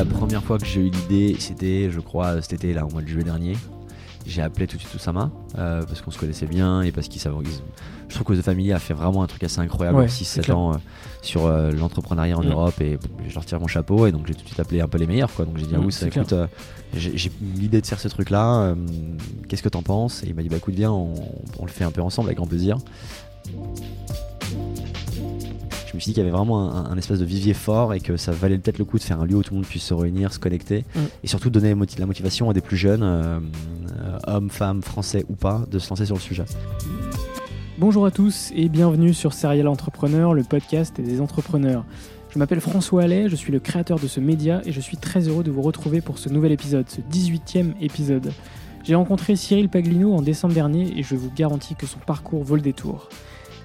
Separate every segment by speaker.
Speaker 1: La première fois que j'ai eu l'idée, c'était, je crois, cet été, là, au mois de juillet dernier. J'ai appelé tout de suite Oussama euh, parce qu'on se connaissait bien et parce qu'il savait. Je trouve que The Family a fait vraiment un truc assez incroyable en
Speaker 2: c'est
Speaker 1: 6-7
Speaker 2: clair.
Speaker 1: ans euh, sur euh, l'entrepreneuriat en
Speaker 2: Mm.
Speaker 1: Europe et je leur tire mon chapeau et donc j'ai tout de suite appelé un peu les meilleurs quoi. Donc j'ai dit
Speaker 2: Mm,
Speaker 1: Ous,
Speaker 2: c'est
Speaker 1: écoute, j'ai j'ai l'idée de faire ce truc là, qu'est-ce que t'en penses? Et il m'a dit bah écoute, viens, on, on le fait un peu ensemble avec grand plaisir. Je me suis dit qu'il y avait vraiment un, un espèce de vivier fort et que ça valait peut-être le coup de faire un lieu où tout le monde puisse se réunir, se connecter
Speaker 2: Mm.
Speaker 1: et surtout donner la motivation à des plus jeunes, euh, euh, hommes, femmes, français ou pas, de se lancer sur le sujet.
Speaker 2: Bonjour à tous et bienvenue sur Serial Entrepreneur, le podcast des entrepreneurs. Je m'appelle François Allais, je suis le créateur de ce média et je suis très heureux de vous retrouver pour ce nouvel épisode, ce 18e épisode. J'ai rencontré Cyril Paglino en décembre dernier et je vous garantis que son parcours vaut le détour.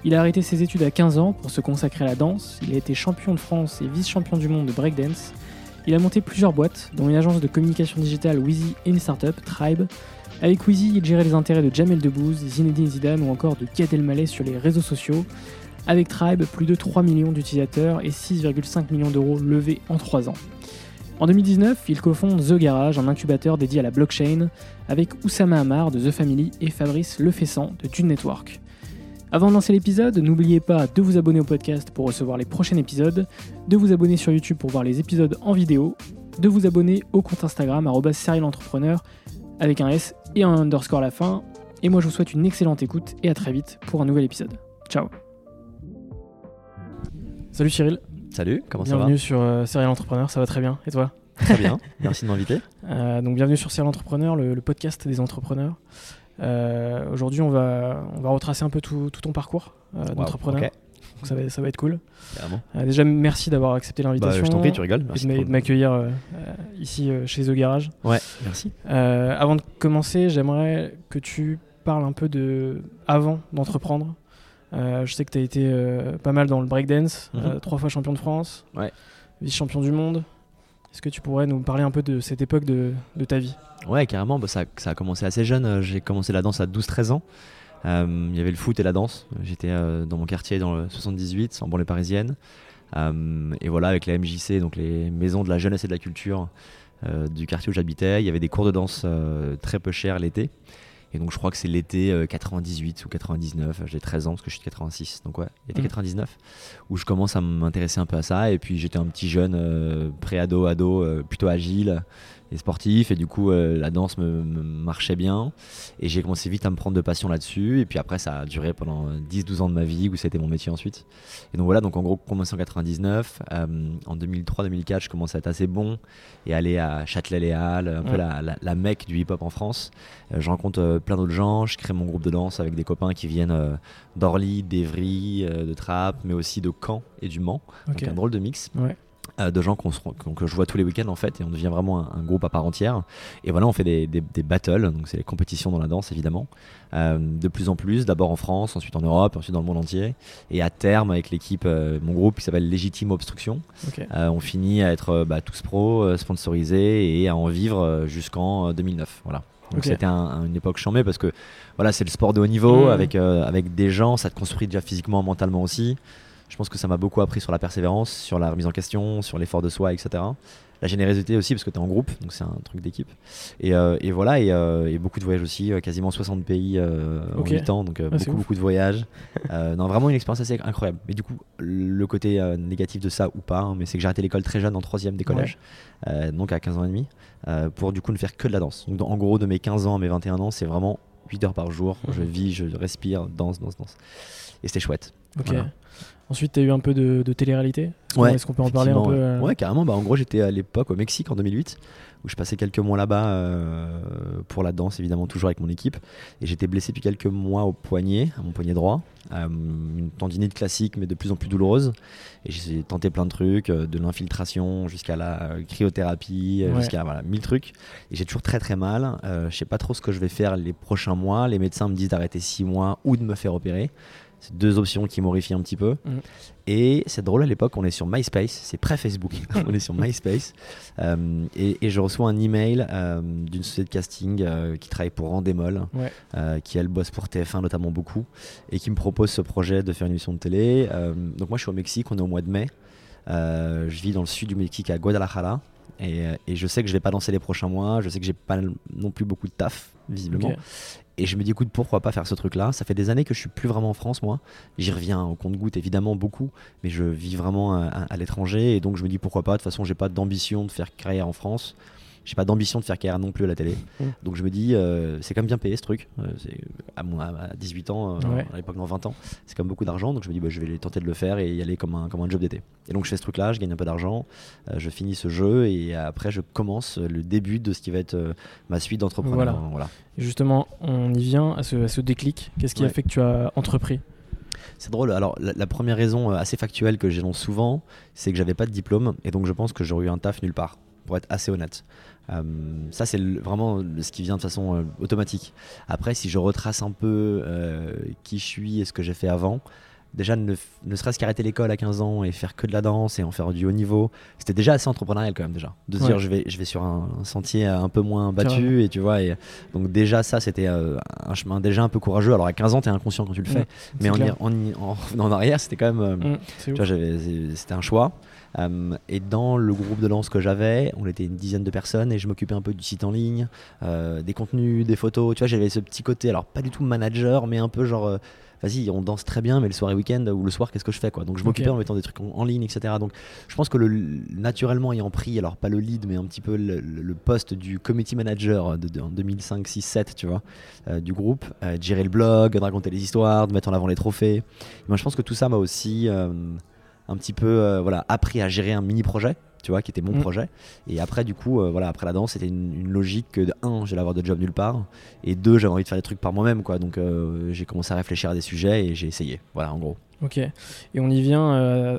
Speaker 2: Il a arrêté ses études à 15 ans pour se consacrer à la danse, il a été champion de France et vice-champion du monde de breakdance. Il a monté plusieurs boîtes, dont une agence de communication digitale Wheezy et une startup, Tribe, avec Wheezy, il gérait les intérêts de Jamel Debbouze, Zinedine Zidane ou encore de Gad Elmaleh sur les réseaux sociaux. Avec Tribe, plus de 3 millions d'utilisateurs et 6,5 millions d'euros levés en 3 ans. En 2019, il cofonde The Garage, un incubateur dédié à la blockchain, avec Oussama Hamar de The Family et Fabrice Lefessant de Dune Network. Avant de lancer l'épisode, n'oubliez pas de vous abonner au podcast pour recevoir les prochains épisodes, de vous abonner sur YouTube pour voir les épisodes en vidéo, de vous abonner au compte Instagram @serialentrepreneur avec un S et un underscore à la fin. Et moi, je vous souhaite une excellente écoute et à très vite pour un nouvel épisode. Ciao. Salut Cyril,
Speaker 1: Salut, comment
Speaker 2: bienvenue sur euh, Serial Entrepreneur, ça va très bien. Et toi?
Speaker 1: Ça va Très bien, merci de m'inviter.
Speaker 2: Euh, Donc bienvenue sur Serial Entrepreneur, le, le podcast des entrepreneurs. Euh, Aujourd'hui, on va, on va retracer un peu tout, tout ton parcours euh, d'entrepreneur. Donc ça va, ça va être cool. Euh, déjà, merci d'avoir accepté
Speaker 1: Bah,
Speaker 2: l'invitation.
Speaker 1: je t'en prie, tu rigoles. Merci
Speaker 2: de m'accueillir ici chez The Garage.
Speaker 1: Ouais, merci.
Speaker 2: Avant de commencer, j'aimerais que tu parles un peu de avant d'entreprendre. Je sais que tu as été pas mal dans le breakdance,
Speaker 1: Mhm.
Speaker 2: trois fois champion de France,
Speaker 1: Ouais.
Speaker 2: vice-champion du monde. Est-ce que tu pourrais nous parler un peu de cette époque de, ta vie?
Speaker 1: Ouais, carrément, bah, ça, ça a commencé assez jeune. Euh, J'ai commencé la danse à 12-13 ans. Euh, Il y avait le foot et la danse. J'étais euh, dans mon quartier dans le 78, en banlieue parisienne. Et voilà, avec les MJC, donc les maisons de la jeunesse et de la culture du quartier où j'habitais, il y avait des cours de danse très peu chers l'été. Et donc je crois que c'est l'été euh, 98 ou 99, j'ai 13 ans parce que je suis de 86, donc ouais, l'été
Speaker 2: Mhm.
Speaker 1: 99, où je commence à m'intéresser un peu à ça. Et puis j'étais un petit jeune euh, pré-ado, ado, euh, plutôt agile et sportif. Et du coup, euh, la danse me, me marchait bien. Et j'ai commencé vite à me prendre de passion là-dessus. Et puis après, ça a duré pendant 10-12 ans de ma vie, où c'était mon métier ensuite. Et donc voilà, donc en gros, commencé en 99. euh, en 2003-2004, je commence à être assez bon et aller à Châtelet-Les-Halles, un peu la, la, la mecque du hip-hop en France. Euh, je rencontre euh, plein d'autres gens. Je crée mon groupe de danse avec des copains qui viennent euh, d'Orly, d'Evry, euh, de Trappes, mais aussi de Caen et du Mans.
Speaker 2: Ok.
Speaker 1: Donc un drôle de mix.
Speaker 2: Ouais.
Speaker 1: Euh, de gens qu'on se- qu'on- que je vois tous les week-ends en fait et on devient vraiment un, un groupe à part entière. Et voilà on fait des, des- des battles donc c'est les compétitions dans la danse évidemment euh, de plus en plus d'abord en France ensuite en Europe ensuite dans le monde entier. Et à terme avec l'équipe euh, mon groupe qui s'appelle Légitime Obstruction euh, on finit à être euh, bah, tous pros euh, sponsorisés et à en vivre euh, jusqu'en euh, 2009 voilà. Donc c'était un- un- une époque chambée parce que voilà c'est le sport de haut niveau
Speaker 2: Mhm.
Speaker 1: avec, euh, avec des gens ça te construit déjà physiquement mentalement aussi je pense que ça m'a beaucoup appris sur la persévérance, sur la remise en question, sur l'effort de soi, etc. La générosité aussi, parce que tu es en groupe, donc c'est un truc d'équipe. Et, euh, et voilà, et, euh, et beaucoup de voyages aussi, euh, quasiment 60 pays en 8 ans, donc
Speaker 2: Ah,
Speaker 1: beaucoup, beaucoup de voyages. Non, vraiment une expérience assez incroyable. Mais du coup, le côté négatif de ça ou pas, hein, mais c'est que j'ai arrêté l'école très jeune, en troisième des collèges, donc à 15 ans et demi, pour du coup ne faire que de la danse. Donc en gros, de mes 15 ans à mes 21 ans, c'est vraiment 8 heures par jour. Je vis, je respire, danse, danse, danse. Et c'était chouette.
Speaker 2: Ok.
Speaker 1: Voilà.
Speaker 2: Ensuite, tu as eu un peu de, de télé-réalité Est-ce qu'on-
Speaker 1: Ouais,
Speaker 2: Est-ce qu'on peut en parler un peu euh,
Speaker 1: Ouais, carrément. Bah, en gros, j'étais à l'époque au Mexique en 2008, où je passais quelques mois là-bas euh, pour la danse, évidemment, toujours avec mon équipe. Et j'étais blessé depuis quelques mois au poignet, à mon poignet droit. Euh, une tendinite classique, mais de plus en plus douloureuse. Et j'ai tenté plein de trucs, euh, de l'infiltration jusqu'à la cryothérapie,
Speaker 2: Ouais.
Speaker 1: jusqu'à voilà, mille trucs. Et j'ai toujours très très mal. Je sais pas trop ce que je vais faire les prochains mois. Les médecins me disent d'arrêter six mois ou de me faire opérer. C'est deux options qui m'horrifient un petit peu.
Speaker 2: Mhm.
Speaker 1: Et c'est drôle, à l'époque, on est sur MySpace, c'est pré-Facebook, on est sur MySpace. Euh, et, et je reçois un email euh, d'une société de casting euh, qui travaille pour Rendemol,
Speaker 2: Ouais.
Speaker 1: euh, qui elle bosse pour TF1 notamment beaucoup, et qui me propose ce projet de faire une émission de télé. Donc moi je suis au Mexique, on est au mois de mai. Je vis dans le sud du Mexique à Guadalajara. Et, et je sais que je vais pas danser les prochains mois, je sais que j'ai pas non plus beaucoup de taf, visiblement. Et je me dis, écoute, pourquoi pas faire ce truc-là? Ça fait des années que je suis plus vraiment en France, moi. J'y reviens au compte-goutte, évidemment, beaucoup, mais je vis vraiment à, à- à l'étranger. Et donc, je me dis, pourquoi pas? De toute façon, j'ai pas d'ambition de faire carrière en France. J'ai pas d'ambition de faire carrière non plus à la télé.
Speaker 2: Mm.
Speaker 1: Donc, je me dis, euh, c'est quand même bien payé ce truc. Euh, c'est- à, à 18 ans, euh,
Speaker 2: Ouais.
Speaker 1: à l'époque, dans 20 ans, c'est quand même beaucoup d'argent. Donc, je me dis, bah, je vais tenter de le faire et y aller comme un, comme un job d'été. Et donc, je fais ce truc-là, je gagne un peu d'argent, je finis ce jeu et après, je commence le début de ce qui va être ma suite d'entrepreneur.
Speaker 2: Voilà. Justement, on y vient à ce, à ce déclic. Qu'est-ce qui a fait que tu as entrepris?
Speaker 1: C'est drôle. Alors, la, la première raison assez factuelle que j'énonce souvent, c'est que j'avais pas de diplôme et donc je pense que j'aurais eu un taf nulle part, pour être assez honnête. Euh, ça, c'est vraiment ce qui vient de façon euh, automatique. Après, si je retrace un peu euh, qui je suis et ce que j'ai fait avant, déjà ne, serait-ce qu'arrêter l'école à 15 ans et faire que de la danse et en faire du haut niveau, c'était déjà assez entrepreneurial quand même déjà. De se
Speaker 2: Ouais.
Speaker 1: dire je vais, je vais sur un, un sentier un peu moins battu et tu vois. Et, donc déjà ça c'était euh, un chemin déjà un peu courageux. Alors à 15 ans t'es inconscient quand tu le fais, mais en, en, en en arrière c'était quand même... euh, c'était un choix. Euh, et dans le groupe de danse que j'avais, on était une dizaine de personnes et je m'occupais un peu du site en ligne, euh, des contenus, des photos. Tu vois, j'avais ce petit côté, alors pas du tout manager, mais un peu genre, euh, vas-y, on danse très bien, mais le soir et week-end ou le soir, qu'est-ce que je fais quoi Donc je m'occupais en mettant des trucs en, en ligne, etc. Donc je pense que le, naturellement ayant pris, alors pas le lead, mais un petit peu le, poste du committee manager de, de- en 2005, 6, 7, tu vois, euh, du groupe, euh, de gérer le blog, de raconter les histoires, de mettre en avant les trophées. Moi, je pense que tout ça m'a aussi euh, un petit peu euh, voilà, appris à gérer un mini projet, tu vois, qui était mon
Speaker 2: Mm.
Speaker 1: projet. Et après, du coup, euh, voilà, après la danse, c'était une, une logique que de un, j'allais avoir de job nulle part, et deux, j'avais envie de faire des trucs par moi-même, quoi. Donc, euh, j'ai commencé à réfléchir à des sujets et j'ai essayé. Voilà, en gros.
Speaker 2: Ok. Et on y vient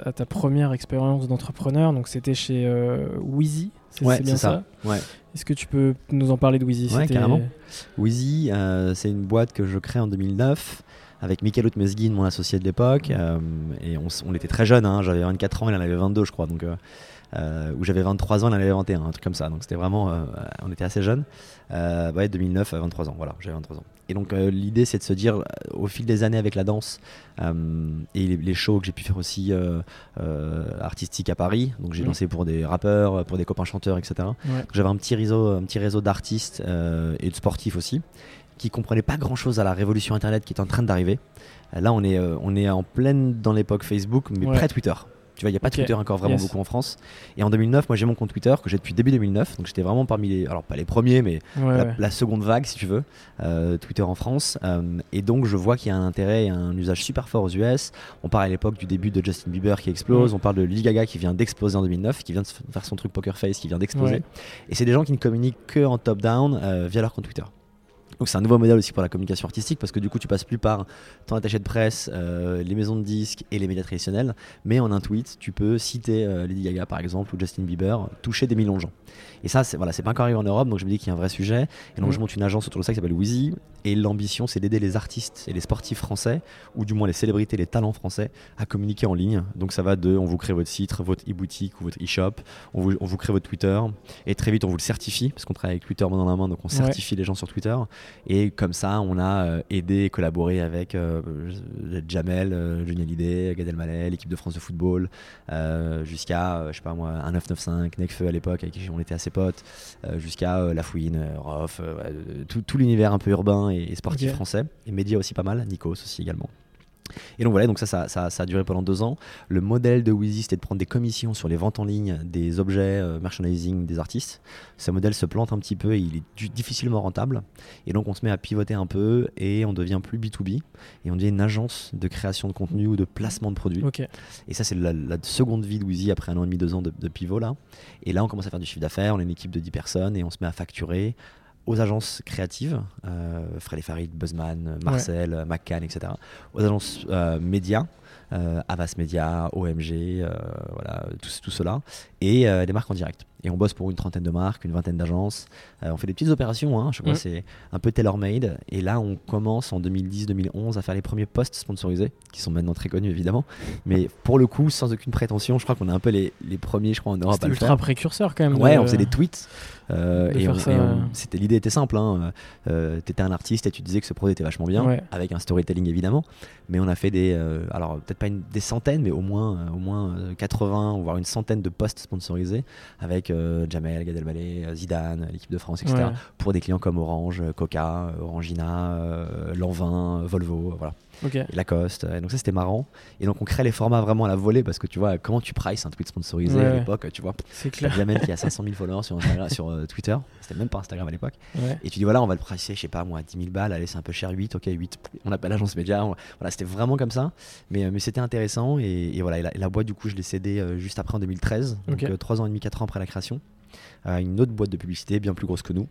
Speaker 2: à ta première expérience d'entrepreneur. Donc c'était chez Wheezy. C'est
Speaker 1: Ouais,
Speaker 2: bien
Speaker 1: ça.
Speaker 2: ça?
Speaker 1: Ouais.
Speaker 2: Est-ce que tu peux nous en parler de Wheezy
Speaker 1: Ouais, carrément. Wheezy, c'est une boîte que je crée en 2009 avec Michael Outmezgin, mon associé de l'époque. euh, et on, était très jeunes, hein, j'avais 24 ans, il en avait 22, je crois. Donc, euh, euh, où j'avais 23 ans, il en avait 21, un truc comme ça. Donc c'était vraiment, on était assez jeunes. Ouais, 2009, à 23 ans, voilà, j'avais 23 ans. Et donc euh, l'idée, c'est de se dire, euh, au fil des années avec la danse euh, et les, les shows que j'ai pu faire aussi artistiques à Paris, donc j'ai dansé pour des rappeurs, pour des copains chanteurs, etc.
Speaker 2: Ouais.
Speaker 1: J'avais un petit réseau, un petit réseau d'artistes et de sportifs aussi, qui comprenaient pas grand chose à la révolution Internet qui est en train d'arriver. Euh, Là, on est, euh, on est en pleine dans l'époque Facebook, mais
Speaker 2: Ouais.
Speaker 1: près Twitter. Tu vois, il n'y a pas. Twitter encore vraiment
Speaker 2: Yes.
Speaker 1: beaucoup en France. Et en 2009, moi j'ai mon compte Twitter que j'ai depuis début 2009. Donc j'étais vraiment parmi les. Alors pas les premiers, mais
Speaker 2: Ouais,
Speaker 1: la,
Speaker 2: ouais.
Speaker 1: la seconde vague, si tu veux, euh, Twitter en France. Euh, et donc, je vois qu'il y a un intérêt et un usage super fort aux US. On parle à l'époque du début de Justin Bieber qui explose. On parle de Lady Gaga qui vient d'exploser en 2009, qui vient de faire son truc Poker Face, qui vient d'exploser.
Speaker 2: Ouais.
Speaker 1: Et c'est des gens qui ne communiquent que en top-down euh, via leur compte Twitter. Donc c'est un nouveau modèle aussi pour la communication artistique parce que du coup tu passes plus par ton attaché de presse, euh, les maisons de disques et les médias traditionnels, mais en un tweet tu peux citer euh, Lady Gaga par exemple ou Justin Bieber, toucher des millions de gens. Et ça c'est voilà, c'est pas encore arrivé en Europe donc je me dis qu'il y a un vrai sujet. Et donc je monte une agence autour de ça qui s'appelle Wheezy et l'ambition c'est d'aider les artistes et les sportifs français ou du moins les célébrités, les talents français à communiquer en ligne. Donc ça va de on vous crée votre site, votre e-boutique ou votre e-shop, on vous, on vous crée votre Twitter et très vite on vous le certifie parce qu'on travaille avec Twitter main dans la main donc on
Speaker 2: Ouais.
Speaker 1: certifie les gens sur Twitter. Et comme ça, on a euh, aidé et collaboré avec euh, Jamel, euh, Johnny Hallyday, Gad Elmaleh, l'équipe de France de football, jusqu'à, je sais pas moi, un 995, Necfeu à l'époque, avec qui on était assez potes, jusqu'à La Fouine, Rof, tout, tout l'univers un peu urbain et, et sportif français, et médias aussi pas mal, Nikos aussi également. Et donc voilà, donc ça, ça, ça, ça a duré pendant deux ans. Le modèle de Wheezy, c'était de prendre des commissions sur les ventes en ligne des objets euh, merchandising des artistes. Ce modèle se plante un petit peu et il est difficilement rentable. Et donc on se met à pivoter un peu et on devient plus B2B et on devient une agence de création de contenu ou de placement de produits. Et ça, c'est la, la seconde vie de Wheezy après un an et demi, deux ans de, de pivot là. Et là, on commence à faire du chiffre d'affaires. On est une équipe de 10 personnes et on se met à facturer aux agences créatives, euh, et Farid, Buzzman, Marcel, euh, McCann, etc. Aux agences euh, médias, euh, Avas Media, OMG, euh, voilà, tout, tout cela, et des marques en direct. Et on bosse pour une trentaine de marques, une vingtaine d'agences. On fait des petites opérations, hein, je crois
Speaker 2: Mm.
Speaker 1: que c'est un peu tailor-made. Et là, on commence en 2010-2011 à faire les premiers posts sponsorisés, qui sont maintenant très connus évidemment. Mais pour le coup, sans aucune prétention, je crois qu'on est un peu les, les premiers, je crois, en Europe
Speaker 2: C'était ultra précurseur quand même.
Speaker 1: Ouais, on faisait des tweets. Euh, et et
Speaker 2: euh.
Speaker 1: c'était l'idée était simple. Hein. Euh, T'étais un artiste et tu disais que ce produit était vachement bien,
Speaker 2: Ouais.
Speaker 1: avec un storytelling évidemment. Mais on a fait des, alors peut-être pas une- des centaines, mais au moins, au moins euh, 80 voire une centaine de posts sponsorisés avec Jamel, Gad Elmaleh, Zidane, l'équipe de France, etc.
Speaker 2: Ouais.
Speaker 1: Pour des clients comme Orange, Coca, Orangina, Lanvin, Volvo, voilà.
Speaker 2: Ok.
Speaker 1: Et Lacoste. Et donc ça c'était marrant. Et donc on crée les formats vraiment à la volée parce que tu vois comment tu prices un tweet sponsorisé
Speaker 2: Ouais,
Speaker 1: à l'époque, tu vois.
Speaker 2: C'est
Speaker 1: T'as
Speaker 2: clair.
Speaker 1: Jamel qui a 500 000 followers sur, Instagram- sur euh, Twitter, c'était même pas Instagram à l'époque.
Speaker 2: Ouais.
Speaker 1: Et tu dis voilà, on va le pricer, je sais pas moi, 10 000 balles, allez, c'est un peu cher, 8, ok, 8. On appelle l'agence média. on- Voilà, c'était vraiment comme ça. Mais, euh, mais c'était intéressant. Et, et voilà, et la, boîte, du coup, je l'ai cédée euh, juste après en 2013, donc
Speaker 2: Ok.
Speaker 1: 3 ans et demi, 4 ans après la création. À une autre boîte de publicité bien plus grosse que nous,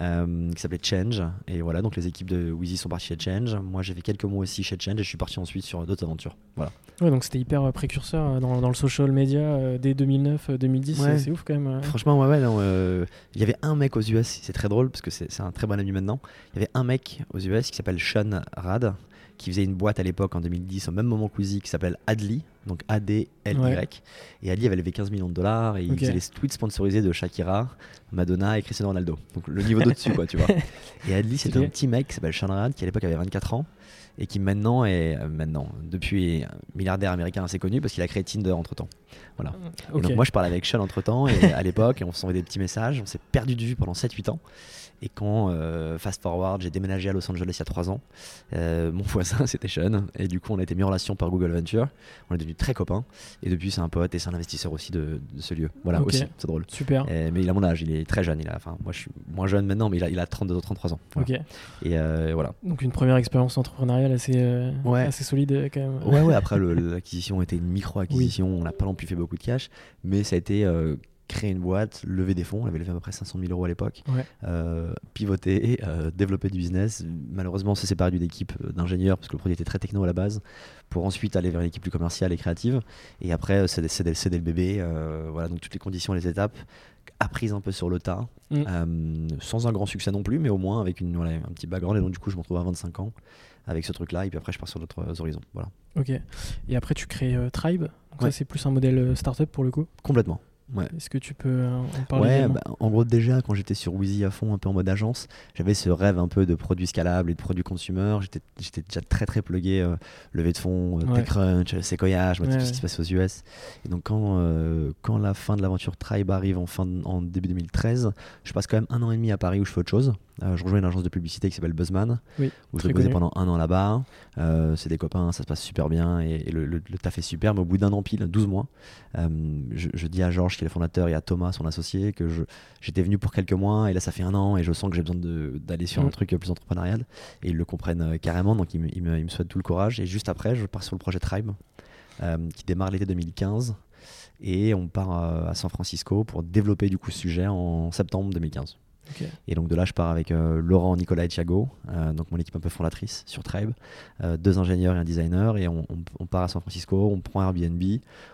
Speaker 1: euh, qui s'appelait Change. Et voilà, donc les équipes de Wheezy sont parties chez Change. Moi, j'ai fait quelques mois aussi chez Change et je suis parti ensuite sur d'autres aventures. Voilà.
Speaker 2: Ouais, donc c'était hyper euh, précurseur euh, dans, dans le social media dès 2009-2010.
Speaker 1: Ouais.
Speaker 2: C'est ouf quand même.
Speaker 1: Franchement, ouais, ouais, euh, il y avait un mec aux US, c'est très drôle parce que c'est un très bon ami maintenant. Il y avait un mec aux US qui s'appelle Sean Rad, qui faisait une boîte à l'époque en 2010, au même moment que Wheezy, qui s'appelle Adly, donc A-D-L-Y.
Speaker 2: Ouais.
Speaker 1: Et Adly avait levé 15 millions de dollars et il faisait les tweets sponsorisés de Shakira, Madonna et Cristiano Ronaldo. Donc le niveau d'au-dessus, quoi, tu vois. Et Adly, c'était un petit mec qui s'appelle Sean Rad, qui à l'époque avait 24 ans et qui maintenant est, euh, maintenant, depuis, un milliardaire américain assez connu parce qu'il a créé Tinder entre temps. Voilà. Et donc moi je parlais avec Sean entre temps et à l'époque on s'envoyait des petits messages, on s'est perdu de vue pendant 7-8 ans. Et quand, euh, fast forward, j'ai déménagé à Los Angeles il y a 3 ans, euh, mon voisin c'était Sean et du coup on a été mis en relation par Google Venture, on est devenus très copains et depuis c'est un pote et c'est un investisseur aussi de, de ce lieu. Voilà aussi, c'est drôle.
Speaker 2: Super.
Speaker 1: Euh, mais il a mon âge, il est très jeune, il a, enfin moi je suis moins jeune maintenant mais il a, il a 32 ou 33 ans. Voilà.
Speaker 2: Ok.
Speaker 1: Et euh, voilà.
Speaker 2: Donc une première expérience entrepreneuriale assez,
Speaker 1: Ouais.
Speaker 2: assez solide quand même.
Speaker 1: Ouais, ouais, après l'acquisition était une micro-acquisition, on n'a pas non plus fait beaucoup de cash, mais ça a été créer une boîte, lever des fonds, on avait levé à peu près 500 000 euros à l'époque,
Speaker 2: Ouais.
Speaker 1: euh, pivoter, euh, développer du business. Malheureusement, on s'est séparé d'une équipe euh, d'ingénieurs parce que le produit était très techno à la base, pour ensuite aller vers une équipe plus commerciale et créative, et après euh, céder le bébé, euh, voilà, donc toutes les conditions, les étapes apprises un peu sur le tas,
Speaker 2: Mm.
Speaker 1: sans un grand succès non plus, mais au moins avec une, voilà, un petit background, et donc du coup je me retrouve à 25 ans avec ce truc-là, et puis après je pars sur d'autres horizons. Voilà.
Speaker 2: Ok. Et après tu crées Tribe. Donc
Speaker 1: Ouais.
Speaker 2: ça c'est plus un modèle startup pour le coup.
Speaker 1: Complètement. Ouais.
Speaker 2: Est-ce que tu peux euh, en parler
Speaker 1: Ouais, bah, en gros déjà quand j'étais sur Wheezy à fond, un peu en mode agence, j'avais ce rêve un peu de produits scalables et de produits consumer. J'étais, déjà très très plugué euh, levée de fonds, euh,
Speaker 2: Ouais.
Speaker 1: Euh, Sequoia, je vois
Speaker 2: Ouais,
Speaker 1: tout ce qui se passe aux US. Et donc quand, euh, quand la fin de l'aventure Tribe arrive en, fin de- en début 2013, je passe quand même un an et demi à Paris où je fais autre chose. Euh, je rejoins une agence de publicité qui s'appelle Buzzman,
Speaker 2: Oui,
Speaker 1: où posé
Speaker 2: connu.
Speaker 1: pendant un an là-bas. Euh, c'est des copains, ça se passe super bien et, et le, le- le taf est super. Mais au bout d'un an pile, 12 mois, euh, je, je dis à Georges, qui est le fondateur, et à Thomas, son associé, que j'étais venu pour quelques mois et là ça fait un an et je sens que j'ai besoin d'aller sur un truc plus entrepreneurial. Et ils le comprennent carrément, donc ils me, ils me- ils me souhaitent tout le courage. Et juste après, je pars sur le projet Tribe, qui démarre l'été 2015. Et on part à San Francisco pour développer du coup ce sujet en septembre 2015. Et donc de là, je pars avec euh, Laurent, Nicolas et Thiago, euh, donc mon équipe un peu fondatrice sur Tribe, euh, deux ingénieurs et un designer, et on, on- on part à San Francisco, on prend Airbnb,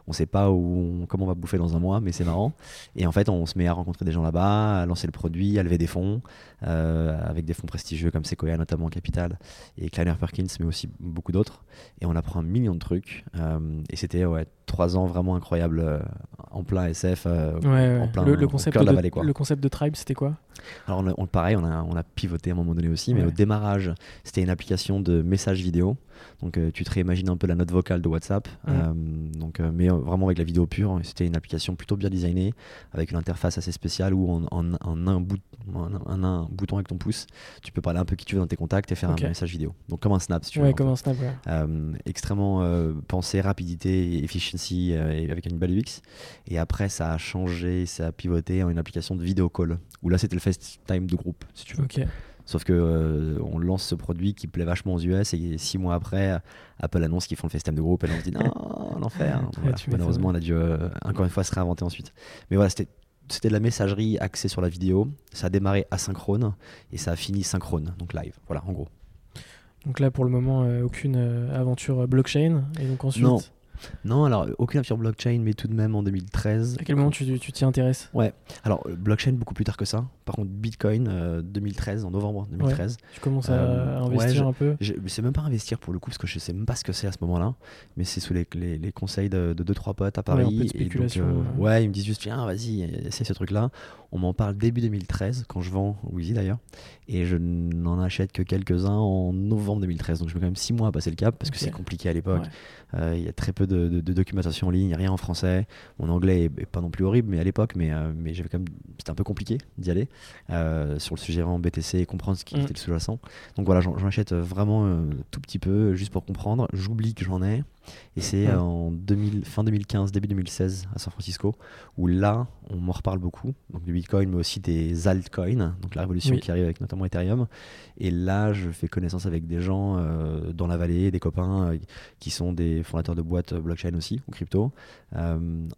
Speaker 1: on sait pas où, on- comment on va bouffer dans un mois, mais c'est marrant. Et en fait, on se met à rencontrer des gens là-bas, à lancer le produit, à lever des fonds, avec des fonds prestigieux comme Sequoia notamment en Capital, et Kleiner Perkins, mais aussi beaucoup d'autres. Et on apprend un million de trucs. et c'était ouais, trois ans vraiment incroyables en plein SF,
Speaker 2: Ouais, ouais.
Speaker 1: en plein
Speaker 2: le, concept
Speaker 1: de la vallée. Quoi.
Speaker 2: le concept de Tribe, c'était quoi?
Speaker 1: Alors, on, on- pareil, on a, on a pivoté à un moment donné aussi, mais
Speaker 2: Ouais.
Speaker 1: au démarrage, c'était une application de messages vidéo. Donc, euh, tu te réimagines un peu la note vocale de WhatsApp,
Speaker 2: Mm.
Speaker 1: euh, donc, euh, mais vraiment avec la vidéo pure. Et C'était une application plutôt bien designée, avec une interface assez spéciale où en, en- en un, bout- en un- en un bouton avec ton pouce, tu peux parler un peu qui tu veux dans tes contacts et faire un message vidéo. Donc, comme un snap, si tu veux.
Speaker 2: Ouais,
Speaker 1: peu.
Speaker 2: comme un snap. ouais.
Speaker 1: Extrêmement pensé, rapidité, efficiency, et avec une belle UX. Et après, ça a changé, ça a pivoté en une application de vidéo call, où là, c'était le FaceTime de groupe, si tu veux.
Speaker 2: Ok.
Speaker 1: Sauf que euh, on lance ce produit qui plaît vachement aux US et six mois après, Apple annonce qu'ils font le FaceTime de groupe et là on se dit non, l'enfer. Voilà,
Speaker 2: m'étonnes.
Speaker 1: Malheureusement, on a dû euh, encore une fois se réinventer ensuite. Mais voilà, c'était c'était de la messagerie axée sur la vidéo. Ça a démarré asynchrone et ça a fini synchrone, donc live. Voilà, en gros.
Speaker 2: Donc là, pour le moment, euh, aucune euh, aventure blockchain. Et donc ensuite,
Speaker 1: Non. Non, alors aucune sur blockchain, mais tout de même en 2013.
Speaker 2: à quel moment tu t'y intéresses?
Speaker 1: Alors euh, blockchain beaucoup plus tard que ça. Par contre, Bitcoin euh, 2013, en novembre 2013.
Speaker 2: Tu commences à
Speaker 1: Euh,
Speaker 2: investir
Speaker 1: ouais,
Speaker 2: un peu?
Speaker 1: sais même pas investir pour le coup parce que je sais même pas ce que c'est à ce moment-là, mais c'est sous les, les, les conseils de, de deux trois potes à Paris.
Speaker 2: un peu de
Speaker 1: et donc,
Speaker 2: spéculation,
Speaker 1: euh,
Speaker 2: ouais.
Speaker 1: ouais, ils me disent juste viens, vas-y, essaie ce truc-là. On m'en parle début 2013 quand je vends Wheezy d'ailleurs, et je n'en achète que quelques-uns en novembre 2013. Donc je mets quand même six mois à passer le cap parce que c'est compliqué à l'époque.
Speaker 2: Ouais.
Speaker 1: Euh, Il y a très peu de, de- de documentation en ligne, il n'y a rien en français. Mon anglais est, est pas non plus horrible, mais à l'époque, mais, euh, mais j'avais quand même, c'était un peu compliqué d'y aller euh, sur le sujet vraiment BTC et comprendre ce qui
Speaker 2: Mm.
Speaker 1: était le sous-jacent. Donc voilà, j'en achète vraiment tout petit peu, juste pour comprendre. J'oublie que j'en ai. Et c'est euh, en 2000, fin 2015, début 2016 à San Francisco, où là, on m'en reparle beaucoup. Donc du Bitcoin, mais aussi des altcoins, donc la révolution
Speaker 2: Oui.
Speaker 1: qui arrive avec notamment Ethereum. Et là, je fais connaissance avec des gens euh, dans la vallée, des copains euh, qui sont des fondateurs de boîtes blockchain aussi, ou crypto.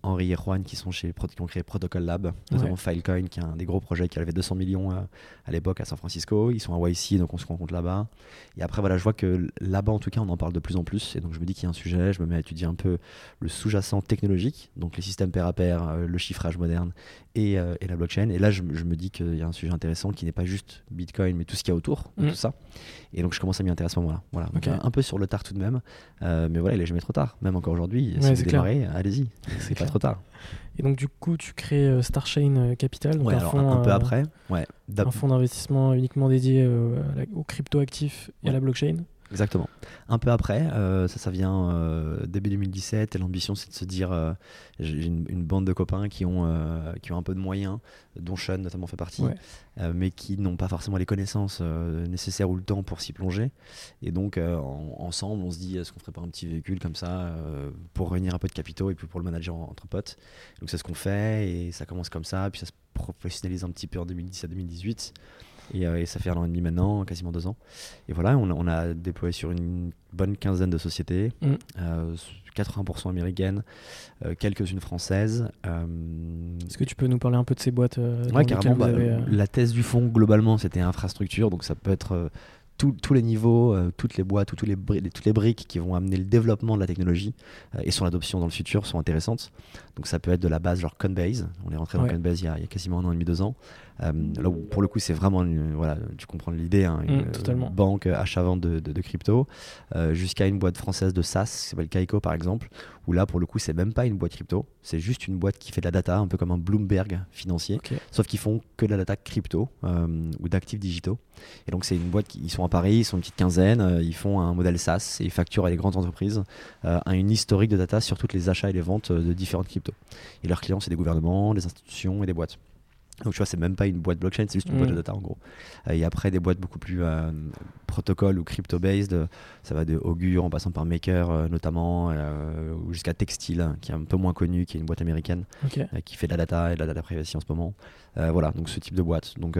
Speaker 1: Henri et Juan qui, sont chez, qui ont créé Protocol Lab, notamment Filecoin, qui est un des gros projets qui a levé 200 millions à l'époque à San Francisco. Ils sont à YC, donc on se rencontre là-bas. Et après, voilà, je vois que là-bas, en tout cas, on en parle de plus en plus. Et donc, je me dis qu'il y a un sujet, je me mets à étudier un peu le sous-jacent technologique, donc les systèmes pair à pair, euh, le chiffrage moderne et, euh, et la blockchain. Et là, je, je me dis qu'il y a un sujet intéressant qui n'est pas juste Bitcoin, mais tout ce qu'il y a autour
Speaker 2: Mm.
Speaker 1: tout ça. Et donc, je commence à m'y intéresser à ce moment-là. Voilà. Donc,
Speaker 2: Ok.
Speaker 1: un, un peu sur le tard tout de même. Euh, mais voilà, il est jamais trop tard. Même encore aujourd'hui,
Speaker 2: Ouais,
Speaker 1: si vous démarrez, allez-y. C'est pas
Speaker 2: clair.
Speaker 1: trop tard.
Speaker 2: Et donc, du coup, tu crées euh, Starchain euh, Capital, donc
Speaker 1: Ouais,
Speaker 2: un,
Speaker 1: alors,
Speaker 2: fonds,
Speaker 1: un peu
Speaker 2: euh,
Speaker 1: après. Ouais.
Speaker 2: un fonds d'investissement uniquement dédié euh, aux crypto-actifs et à la blockchain.
Speaker 1: Exactement. Un peu après, euh, ça, ça vient euh, début 2017, et l'ambition c'est de se dire, euh, j'ai une, une bande de copains qui ont, euh, qui ont un peu de moyens, dont Sean notamment fait partie,
Speaker 2: Ouais.
Speaker 1: euh, mais qui n'ont pas forcément les connaissances euh, nécessaires ou le temps pour s'y plonger. Et donc, euh, en- ensemble, on se dit, est-ce qu'on ferait pas un petit véhicule comme ça euh, pour réunir un peu de capitaux et puis pour le manager en- entre potes? Donc c'est ce qu'on fait, et ça commence comme ça, puis ça se professionnalise un petit peu en 2017-2018. Et, euh, et ça fait un an et demi maintenant, quasiment deux ans. Et voilà, on a, on a déployé sur une bonne quinzaine de sociétés,
Speaker 2: Mm.
Speaker 1: euh, 80% américaines, euh, quelques-unes françaises.
Speaker 2: Est-ce que tu peux nous parler un peu de ces boîtes
Speaker 1: ouais, carrément. bah,
Speaker 2: avez,
Speaker 1: La thèse du fond, globalement, c'était infrastructure, donc ça peut être tous les niveaux, euh, toutes les boîtes les toutes les briques qui vont amener le développement de la technologie euh, et son adoption dans le futur sont intéressantes. Donc ça peut être de la base genre Coinbase. On est rentré dans il y, a, il y a quasiment un an et demi, deux ans. Euh, là pour le coup, c'est vraiment, une- voilà, tu comprends l'idée, hein, une
Speaker 2: Mm, totalement.
Speaker 1: euh, banque achat-vente de, de- de crypto, euh, jusqu'à une boîte française de SaaS qui s'appelle Kaiko par exemple, où là pour le coup, c'est même pas une boîte crypto, c'est juste une boîte qui fait de la data, un peu comme un Bloomberg financier, sauf qu'ils font que de la data crypto euh, ou d'actifs digitaux. Et donc c'est une boîte qui ils sont à Paris, ils sont une petite quinzaine, euh, ils font un modèle SaaS et ils facturent à les grandes entreprises euh, un- une historique de data sur toutes les achats et les ventes euh, de différentes cryptos. Et leurs clients, c'est des gouvernements, des institutions et des boîtes. Donc tu vois, c'est même pas une boîte blockchain, c'est juste une
Speaker 2: Mm.
Speaker 1: boîte de data en gros. Et après, des boîtes beaucoup plus euh, protocole ou crypto-based, ça va de Augur en passant par Maker euh, notamment, euh, jusqu'à Textile, qui est un peu moins connu, qui est une boîte américaine euh, qui fait de la data et de la data privacy en ce moment. Euh, voilà, donc ce type de boîte. Donc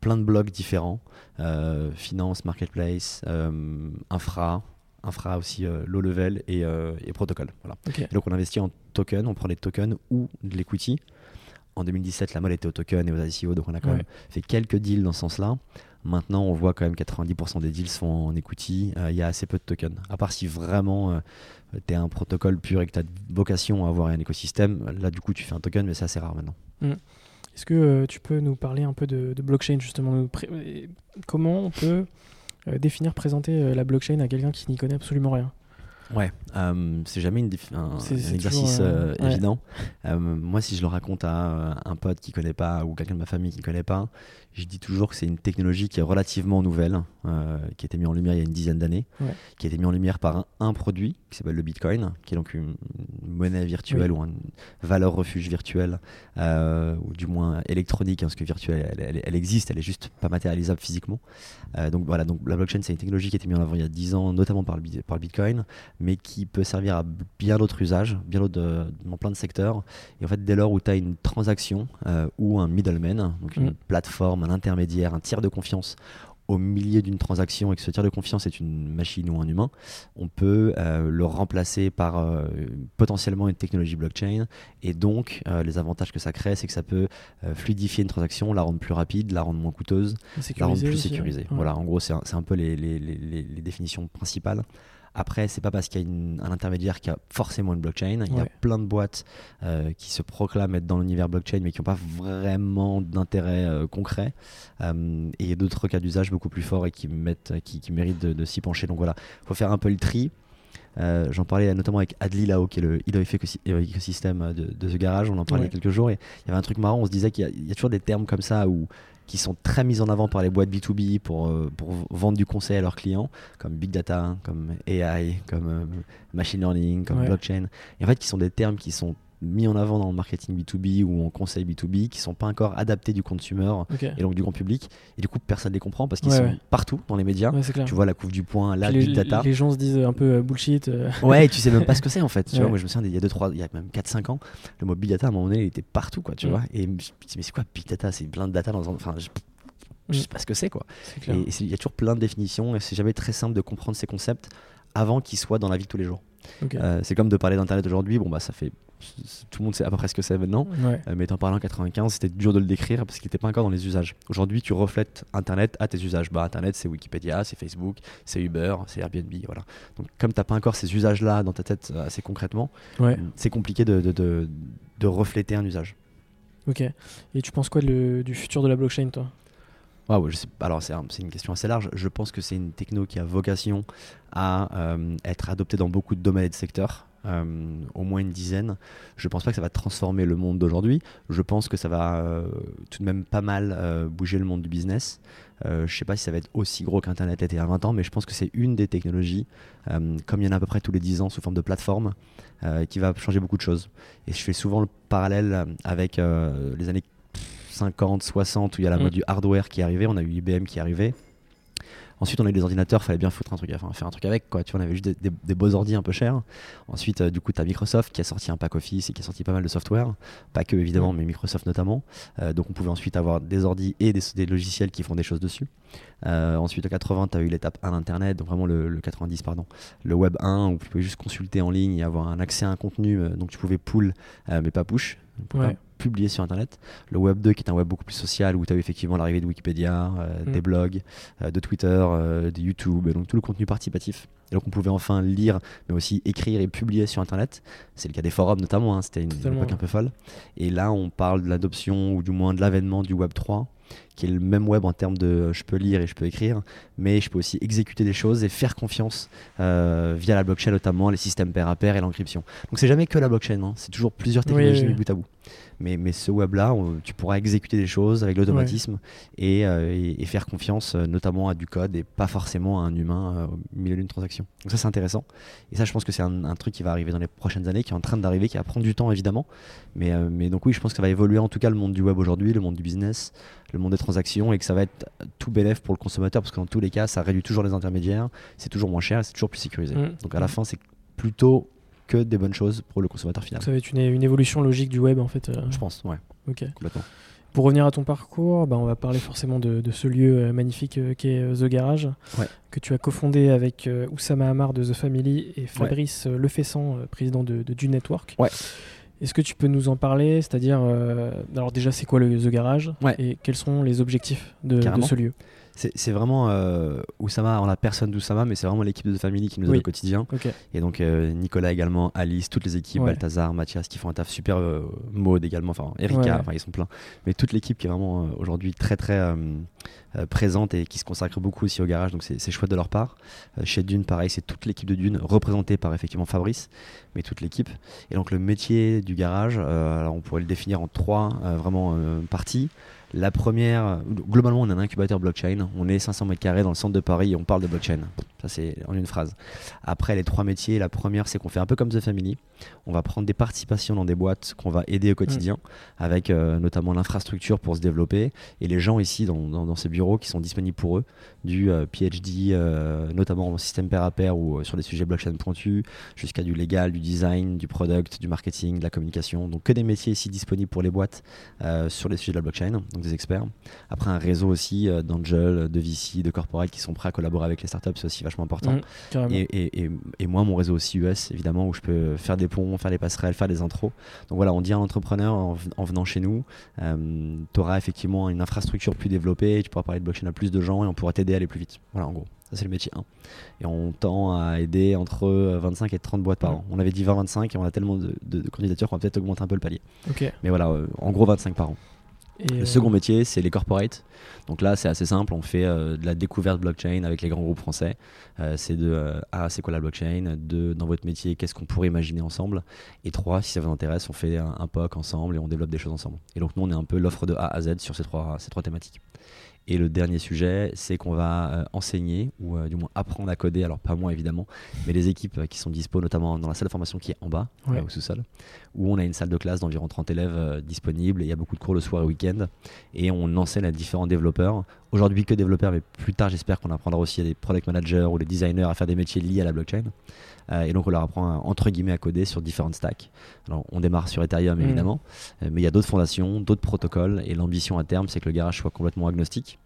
Speaker 1: plein de blogs différents, finance, marketplace, infra, infra aussi euh, low level et, euh, et protocole. Voilà. Et donc on investit en tokens, on prend des tokens ou de l'equity en 2017, la mode était au token et aux ICO, donc on a quand
Speaker 2: Ouais.
Speaker 1: même fait quelques deals dans ce sens-là. Maintenant, on voit quand même 90% des deals sont en equity. Euh, Il y a assez peu de tokens. À part si vraiment tu es un protocole pur et que tu as vocation à avoir un écosystème, là, du coup, tu fais un token, mais c'est assez rare maintenant.
Speaker 2: Est-ce que euh, tu peux nous parler un peu de, de blockchain justement euh, Comment on peut euh, définir, présenter euh, la blockchain à quelqu'un qui n'y connaît absolument rien?
Speaker 1: Ouais, euh, c'est jamais une un, un exercice
Speaker 2: toujours, euh,
Speaker 1: euh,
Speaker 2: ouais.
Speaker 1: évident. Euh, moi, si je le raconte à euh, un pote qui connaît pas ou quelqu'un de ma famille qui connaît pas, je dis toujours que c'est une technologie qui est relativement nouvelle, euh, qui a été mise en lumière il y a une dizaine d'années,
Speaker 2: Ouais.
Speaker 1: qui a été mise en lumière par un, un produit qui s'appelle le Bitcoin, qui est donc une, une monnaie virtuelle ou une valeur refuge virtuelle, euh, ou du moins électronique, hein, parce que virtuelle, elle, elle- elle existe, elle est juste pas matérialisable physiquement. Euh, donc voilà, donc la blockchain, c'est une technologie qui a été mise en avant il y a 10 ans, notamment par le, bi- par le Bitcoin mais qui peut servir à bien d'autres usages, bien d'autres dans plein de secteurs. Et en fait, dès lors où tu as une transaction ou un middleman, donc une
Speaker 2: Mm.
Speaker 1: plateforme, un intermédiaire, un tiers de confiance au milieu d'une transaction et que ce tiers de confiance est une machine ou un humain, on peut euh, le remplacer par euh, potentiellement une technologie blockchain. Et donc, euh, les avantages que ça crée, c'est que ça peut fluidifier une transaction, la rendre plus rapide, la rendre moins coûteuse, la rendre plus sécurisée.
Speaker 2: ouais.
Speaker 1: Voilà, en gros, c'est un, peu les, les- les- les- les définitions principales. Après, c'est pas parce qu'il y a une- un intermédiaire qui a forcément une blockchain. Il y a plein de boîtes euh, qui se proclament être dans l'univers blockchain, mais qui n'ont pas vraiment d'intérêt euh, concret. Euh, et il y a d'autres cas d'usage beaucoup plus forts et qui, mettent, qui, qui méritent de, de s'y pencher. Donc voilà, il faut faire un peu le tri. Euh, J'en parlais notamment avec Adli Lao, qui est le head écosystème de, de The Garage. On en parlait
Speaker 2: Ouais.
Speaker 1: il y a quelques jours et il y avait un truc marrant. On se disait qu'il y, a- il y a toujours des termes comme ça où, qui sont très mis en avant par les boîtes B2B pour, euh, pour vendre du conseil à leurs clients, comme Big Data, comme AI, comme euh, Machine Learning, comme
Speaker 2: Ouais.
Speaker 1: Blockchain. Et en fait, qui sont des termes qui sont mis en avant dans le marketing B2B ou en conseil B2B, qui sont pas encore adaptés du consumer et donc du grand public. Et du coup, personne ne les comprend parce qu'ils
Speaker 2: Ouais,
Speaker 1: sont
Speaker 2: ouais.
Speaker 1: partout dans les médias.
Speaker 2: Ouais.
Speaker 1: Tu vois la couve du point, la
Speaker 2: les,
Speaker 1: Big Data.
Speaker 2: les gens se disent un peu euh, bullshit. euh,
Speaker 1: Ouais, et tu sais même pas ce que c'est en fait. Tu vois, moi je me souviens, il y a 2 3 il y a même 4 5 ans, le mot big data à un moment donné, il était partout quoi, tu
Speaker 2: Mm.
Speaker 1: vois. Et je me dis mais c'est quoi big data? C'est plein de data dans un enfin je, je
Speaker 2: Mm.
Speaker 1: sais pas ce que c'est quoi. Et, il y a toujours plein de définitions et c'est jamais très simple de comprendre ces concepts avant qu'ils soient dans la vie de tous les jours. Euh, c'est comme de parler d'internet aujourd'hui, bon bah ça fait tout le monde sait à peu près ce que c'est maintenant.
Speaker 2: Ouais.
Speaker 1: Euh, mais t'en parlant en 95, c'était dur de le décrire parce qu'il n'était pas encore dans les usages. Aujourd'hui, tu reflètes Internet à tes usages. Bah, Internet, c'est Wikipédia, c'est Facebook, c'est Uber, c'est Airbnb. Voilà. Donc, comme t'as pas encore ces usages-là dans ta tête euh, assez concrètement,
Speaker 2: Ouais.
Speaker 1: c'est compliqué de, de, de- de refléter un usage.
Speaker 2: Ok. Et tu penses quoi le- du futur de la blockchain, toi?
Speaker 1: Alors c'est un- c'est une question assez large. Je pense que c'est une techno qui a vocation à euh, être adoptée dans beaucoup de domaines et de secteurs, euh, au moins une dizaine. Je pense pas que ça va transformer le monde d'aujourd'hui. Je pense que ça va euh, tout de même pas mal bouger le monde du business. Je sais pas si ça va être aussi gros qu'Internet l'était il y a 20 ans, mais je pense que c'est une des technologies, comme il y en a à peu près tous les 10 ans sous forme de plateforme, qui va changer beaucoup de choses. Et je fais souvent le parallèle avec les années 50, 60, où il y a la
Speaker 2: Mm.
Speaker 1: mode du hardware qui est arrivé, on a eu IBM qui est arrivé. Ensuite, on a eu des ordinateurs, fallait bien foutre un truc, enfin, faire un truc avec, quoi. Tu vois, on avait juste des, des- des beaux ordi un peu chers. Ensuite, euh, du coup, tu as Microsoft qui a sorti un pack Office et qui a sorti pas mal de software. Pas que, évidemment, mais Microsoft notamment. Euh, donc, on pouvait ensuite avoir des ordis et des, des logiciels qui font des choses dessus. Euh, ensuite, en 80, tu as eu l'étape 1 d'Internet, donc vraiment le, le 90, pardon. Le Web 1, où tu pouvais juste consulter en ligne et avoir un accès à un contenu. donc, tu pouvais pull, mais pas push.
Speaker 2: Ouais.
Speaker 1: Pas publier sur Internet. Le Web 2, qui est un web beaucoup plus social, où tu as eu effectivement l'arrivée de Wikipédia, euh,
Speaker 2: Mm.
Speaker 1: des blogs, euh, de Twitter, euh, de YouTube, et donc tout le contenu participatif. Et donc on pouvait enfin lire, mais aussi écrire et publier sur Internet. C'est le cas des forums notamment, hein, c'était une, époque un peu folle. Et là, on parle de l'adoption, ou du moins de l'avènement du Web 3, qui est le même web en termes de je peux lire et je peux écrire, mais je peux aussi exécuter des choses et faire confiance euh, via la blockchain, notamment les systèmes pair à pair et l'encryption. Donc c'est jamais que la blockchain, hein, c'est toujours plusieurs technologies
Speaker 2: oui,
Speaker 1: mis
Speaker 2: oui.
Speaker 1: bout à bout. Mais, mais ce web-là, tu pourras exécuter des choses avec l'automatisme et, euh, et- et faire confiance euh, notamment à du code et pas forcément à un humain euh, au milieu d'une transaction. Donc ça c'est intéressant. Et ça je pense que c'est un, un truc qui va arriver dans les prochaines années, qui est en train d'arriver, qui va prendre du temps évidemment. Mais, mais donc oui, je pense que ça va évoluer en tout cas le monde du web aujourd'hui, le monde du business, le monde des transactions et que ça va être tout bénéf pour le consommateur parce que dans tous les cas ça réduit toujours les intermédiaires, c'est toujours moins cher et c'est toujours plus sécurisé.
Speaker 2: Mm.
Speaker 1: Donc à la fin c'est plutôt que des bonnes choses pour le consommateur final.
Speaker 2: Ça va être une, une évolution logique du web, en fait. euh,
Speaker 1: Je pense, ouais,
Speaker 2: Ok.
Speaker 1: complètement.
Speaker 2: Pour revenir à ton parcours, bah, on va parler forcément de, de ce lieu euh, magnifique euh, qu'est The Garage,
Speaker 1: Ouais.
Speaker 2: que tu as cofondé avec Oussama Hamar de The Family et Fabrice euh, Lefessant, président de, de Du Network.
Speaker 1: Ouais.
Speaker 2: Est-ce que tu peux nous en parler C'est-à-dire, euh, alors déjà, c'est quoi le The Garage
Speaker 1: Ouais.
Speaker 2: Et quels sont les objectifs de, de ce lieu?
Speaker 1: C'est vraiment euh, Oussama, on a personne d'Oussama, mais c'est vraiment l'équipe de Family qui nous aide
Speaker 2: Oui.
Speaker 1: au quotidien. Et donc euh, Nicolas également, Alice, toutes les équipes,
Speaker 2: Ouais.
Speaker 1: Balthazar, Mathias qui font un taf super, euh, Maud également, enfin Erika,
Speaker 2: Ouais.
Speaker 1: ils sont pleins. Mais toute l'équipe qui est vraiment euh, aujourd'hui très très présente et qui se consacre beaucoup aussi au garage, donc c'est chouette de leur part. Chez Dune, pareil, c'est toute l'équipe de Dune, représentée par effectivement Fabrice, mais toute l'équipe. Et donc le métier du garage, alors on pourrait le définir en trois vraiment parties. La première, globalement, on a un incubateur blockchain. On est 500 mètres carrés dans le centre de Paris et on parle de blockchain. Ça, c'est en une phrase. Après, les trois métiers, la première, c'est qu'on fait un peu comme The Family. On va prendre des participations dans des boîtes qu'on va aider au quotidien, avec euh, notamment l'infrastructure pour se développer et les gens ici dans, dans- dans ces bureaux qui sont disponibles pour eux, du euh, PhD, euh, notamment en système pair à pair ou sur des sujets blockchain pointus, jusqu'à du légal, du design, du product, du marketing, de la communication. Donc que des métiers ici disponibles pour les boîtes sur les sujets de la blockchain, donc des experts. Après un réseau aussi euh, d'angels, de VC, de corporate qui sont prêts à collaborer avec les startups, c'est aussi vachement important.
Speaker 2: Carrément.
Speaker 1: Et, et- et- et moi, mon réseau aussi US, évidemment, où je peux faire des ponts, faire des passerelles, faire des intros. Donc voilà, on dit à un entrepreneur en, ven- en venant chez nous, tu auras effectivement une infrastructure plus développée, tu pourras parler de blockchain à plus de gens et on pourra t'aider à aller plus vite. Voilà, en gros. Ça, c'est le métier 1. Et on tend à aider entre euh, 25 et 30 boîtes par
Speaker 2: Mhm.
Speaker 1: an. On avait dit 20-25 et on a tellement de, de- de candidatures qu'on va peut-être augmenter un peu le palier.
Speaker 2: Ok.
Speaker 1: Mais voilà, euh, en gros, 25 par an.
Speaker 2: Et,
Speaker 1: Le
Speaker 2: euh,
Speaker 1: second métier, c'est les corporates. Donc là, c'est assez simple. On fait euh, de la découverte blockchain avec les grands groupes français. Euh, c'est de ah, c'est quoi la blockchain? Deux, dans votre métier, qu'est-ce qu'on pourrait imaginer ensemble? Et trois, si ça vous intéresse, on fait un, un POC ensemble et on développe des choses ensemble. Et donc nous, on est un peu l'offre de A à Z sur ces trois, ces trois thématiques. Et le dernier sujet, c'est qu'on va euh, enseigner, ou euh, du moins apprendre à coder, alors pas moi évidemment, mais les équipes euh, qui sont dispo, notamment dans la salle de formation qui est en bas,
Speaker 2: Ouais.
Speaker 1: euh, au sous-sol, où on a une salle de classe d'environ 30 élèves disponibles, et il y a beaucoup de cours le soir et week-end, et on enseigne à différents développeurs. Aujourd'hui que développeurs, mais plus tard j'espère qu'on apprendra aussi à des product managers ou des designers à faire des métiers liés à la blockchain. Euh, et donc on leur apprend euh, entre guillemets à coder sur différentes stacks. Alors on démarre sur Ethereum
Speaker 2: Mhm.
Speaker 1: évidemment, euh, mais il y a d'autres fondations, d'autres protocoles, et l'ambition à terme c'est que le garage soit complètement agnostique.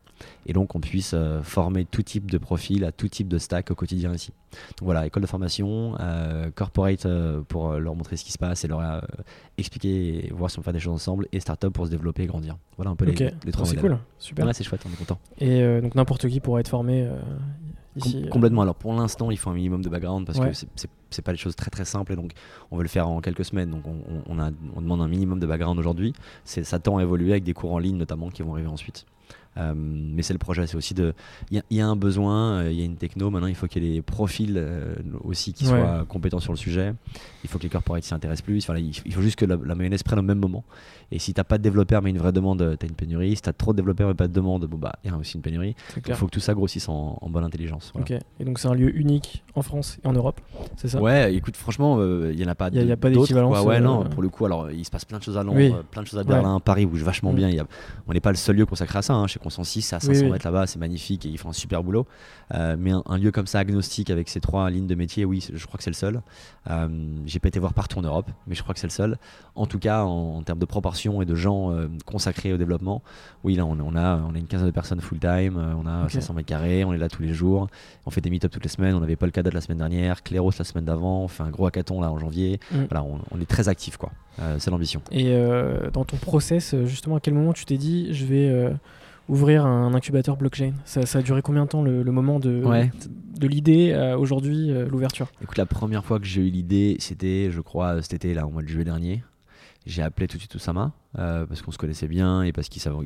Speaker 1: Et donc on puisse euh, former tout type de profil à tout type de stack au quotidien ici. Donc voilà, école de formation, euh, corporate euh, pour leur montrer ce qui se passe et leur expliquer et voir si on peut faire des choses ensemble, et startup pour se développer et grandir. Voilà un peu les-
Speaker 2: Ok.
Speaker 1: les,
Speaker 2: Oh,
Speaker 1: trois
Speaker 2: c'est
Speaker 1: modèles.
Speaker 2: cool. Super.
Speaker 1: Ouais, c'est chouette, on est content.
Speaker 2: Et donc n'importe qui pourra être formé
Speaker 1: Com-
Speaker 2: ici.
Speaker 1: complètement. Alors pour l'instant, il faut un minimum de background parce
Speaker 2: Ouais.
Speaker 1: que c'est- c'est c'est pas des choses très très simples et donc on veut le faire en quelques semaines. Donc on, on- on a, on demande un minimum de background aujourd'hui. C'est- Ça tend à évoluer avec des cours en ligne notamment qui vont arriver ensuite. Euh, mais c'est le projet, c'est aussi de. Il y, a- il y a un besoin, euh, il y a une techno. Maintenant, il faut qu'il y ait des profils euh, aussi qui
Speaker 2: Ouais.
Speaker 1: soient compétents sur le sujet. Il faut que les corporates s'y intéressent plus. Voilà, il, il faut juste que la, la mayonnaise prenne au même moment. Et si t'as pas de développeurs mais une vraie demande, t'as une pénurie. Si t'as trop de développeurs mais pas de demande, bon bah il y a aussi une pénurie. Il faut que tout ça grossisse en, en bonne intelligence. voilà.
Speaker 2: Ok. Et donc c'est un lieu unique en France et en Europe, c'est ça?
Speaker 1: Ouais, écoute, franchement, euh, il y en a pas.
Speaker 2: Y a-
Speaker 1: de-
Speaker 2: y a pas d'équivalence.
Speaker 1: Ouais,
Speaker 2: euh,
Speaker 1: non, pour le coup, alors il se passe plein de choses à Londres,
Speaker 2: Oui.
Speaker 1: euh, plein de choses à
Speaker 2: Ouais.
Speaker 1: Berlin, Paris bouge vachement
Speaker 2: Mm.
Speaker 1: bien. Il y a- on n'est pas le seul lieu consacré à ça. Hein. Consensus, à
Speaker 2: Oui,
Speaker 1: 500
Speaker 2: oui.
Speaker 1: mètres là-bas, c'est magnifique et ils font un super boulot. Euh, mais un, un lieu comme ça, agnostique, avec ces trois lignes de métier, oui, je crois que c'est le seul. Euh, J'ai pas été voir partout en Europe, mais je crois que c'est le seul. En tout cas, en, en termes de proportion et de gens euh, consacrés au développement, oui, là, on, on a, on a une quinzaine de personnes full-time, on a
Speaker 2: Ok.
Speaker 1: 500 mètres carrés, on est là tous les jours. On fait des meet-up toutes les semaines. On avait Paul Cadat la semaine dernière, Cléros la semaine d'avant. On fait un gros hackathon là en janvier.
Speaker 2: Mm.
Speaker 1: Voilà, on, on est très actif quoi. C'est l'ambition.
Speaker 2: Et dans ton process, justement, à quel moment tu t'es dit je vais ouvrir un incubateur blockchain ça, ça a duré combien de temps le, le moment de,
Speaker 1: Ouais.
Speaker 2: de l'idée à aujourd'hui, euh, l'ouverture?
Speaker 1: Écoute, la première fois que j'ai eu l'idée, c'était, je crois, cet été là, au mois de juillet dernier. J'ai appelé tout de suite Oussama euh, parce qu'on se connaissait bien et parce qu'ils savaient.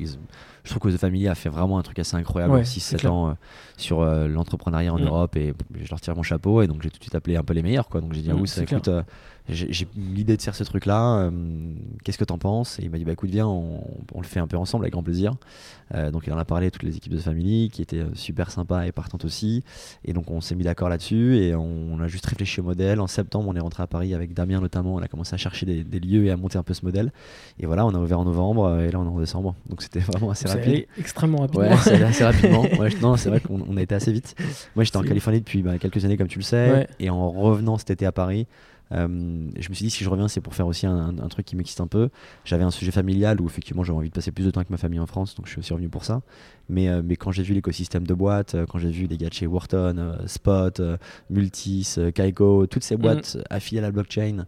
Speaker 1: Je trouve que The Family a fait vraiment un truc assez incroyable
Speaker 2: Ouais,
Speaker 1: en
Speaker 2: c'est
Speaker 1: 6-7
Speaker 2: clair.
Speaker 1: ans euh, sur euh, l'entrepreneuriat en
Speaker 2: Mm.
Speaker 1: Europe et je leur tire mon chapeau et donc j'ai tout de suite appelé un peu les meilleurs quoi. Donc j'ai dit à
Speaker 2: Mm,
Speaker 1: écoute, j'ai l'idée de faire ce truc là, qu'est-ce que t'en penses? Et il m'a dit bah écoute, viens, on, on le fait un peu ensemble avec grand plaisir. Donc il en a parlé à toutes les équipes de The Family qui étaient super sympas et partantes aussi. Et donc on s'est mis d'accord là-dessus et on, on a juste réfléchi au modèle. En septembre, on est rentré à Paris avec Damien notamment. On a commencé à chercher des, des lieux et à monter un peu ce modèle. Et voilà, on a ouvert en novembre euh, et là on est en décembre. Donc c'était vraiment assez rapide.
Speaker 2: allé extrêmement rapidement.
Speaker 1: Ouais, c'est assez rapidement. Ouais, je- non, c'est vrai qu'on on a été assez vite. Moi, j'étais en Californie depuis bah, quelques années, comme tu le sais.
Speaker 2: Ouais.
Speaker 1: Et en revenant cet été à Paris, Euh, je me suis dit, si je reviens, c'est pour faire aussi un, un truc qui m'excite un peu. J'avais un sujet familial où effectivement j'avais envie de passer plus de temps avec ma famille en France, donc je suis aussi revenu pour ça. Mais, euh, mais quand j'ai vu l'écosystème de boîtes, euh, quand j'ai vu les gars de chez Wharton, euh, Spot, Multis, Kaiko, toutes ces boîtes affiliées à la blockchain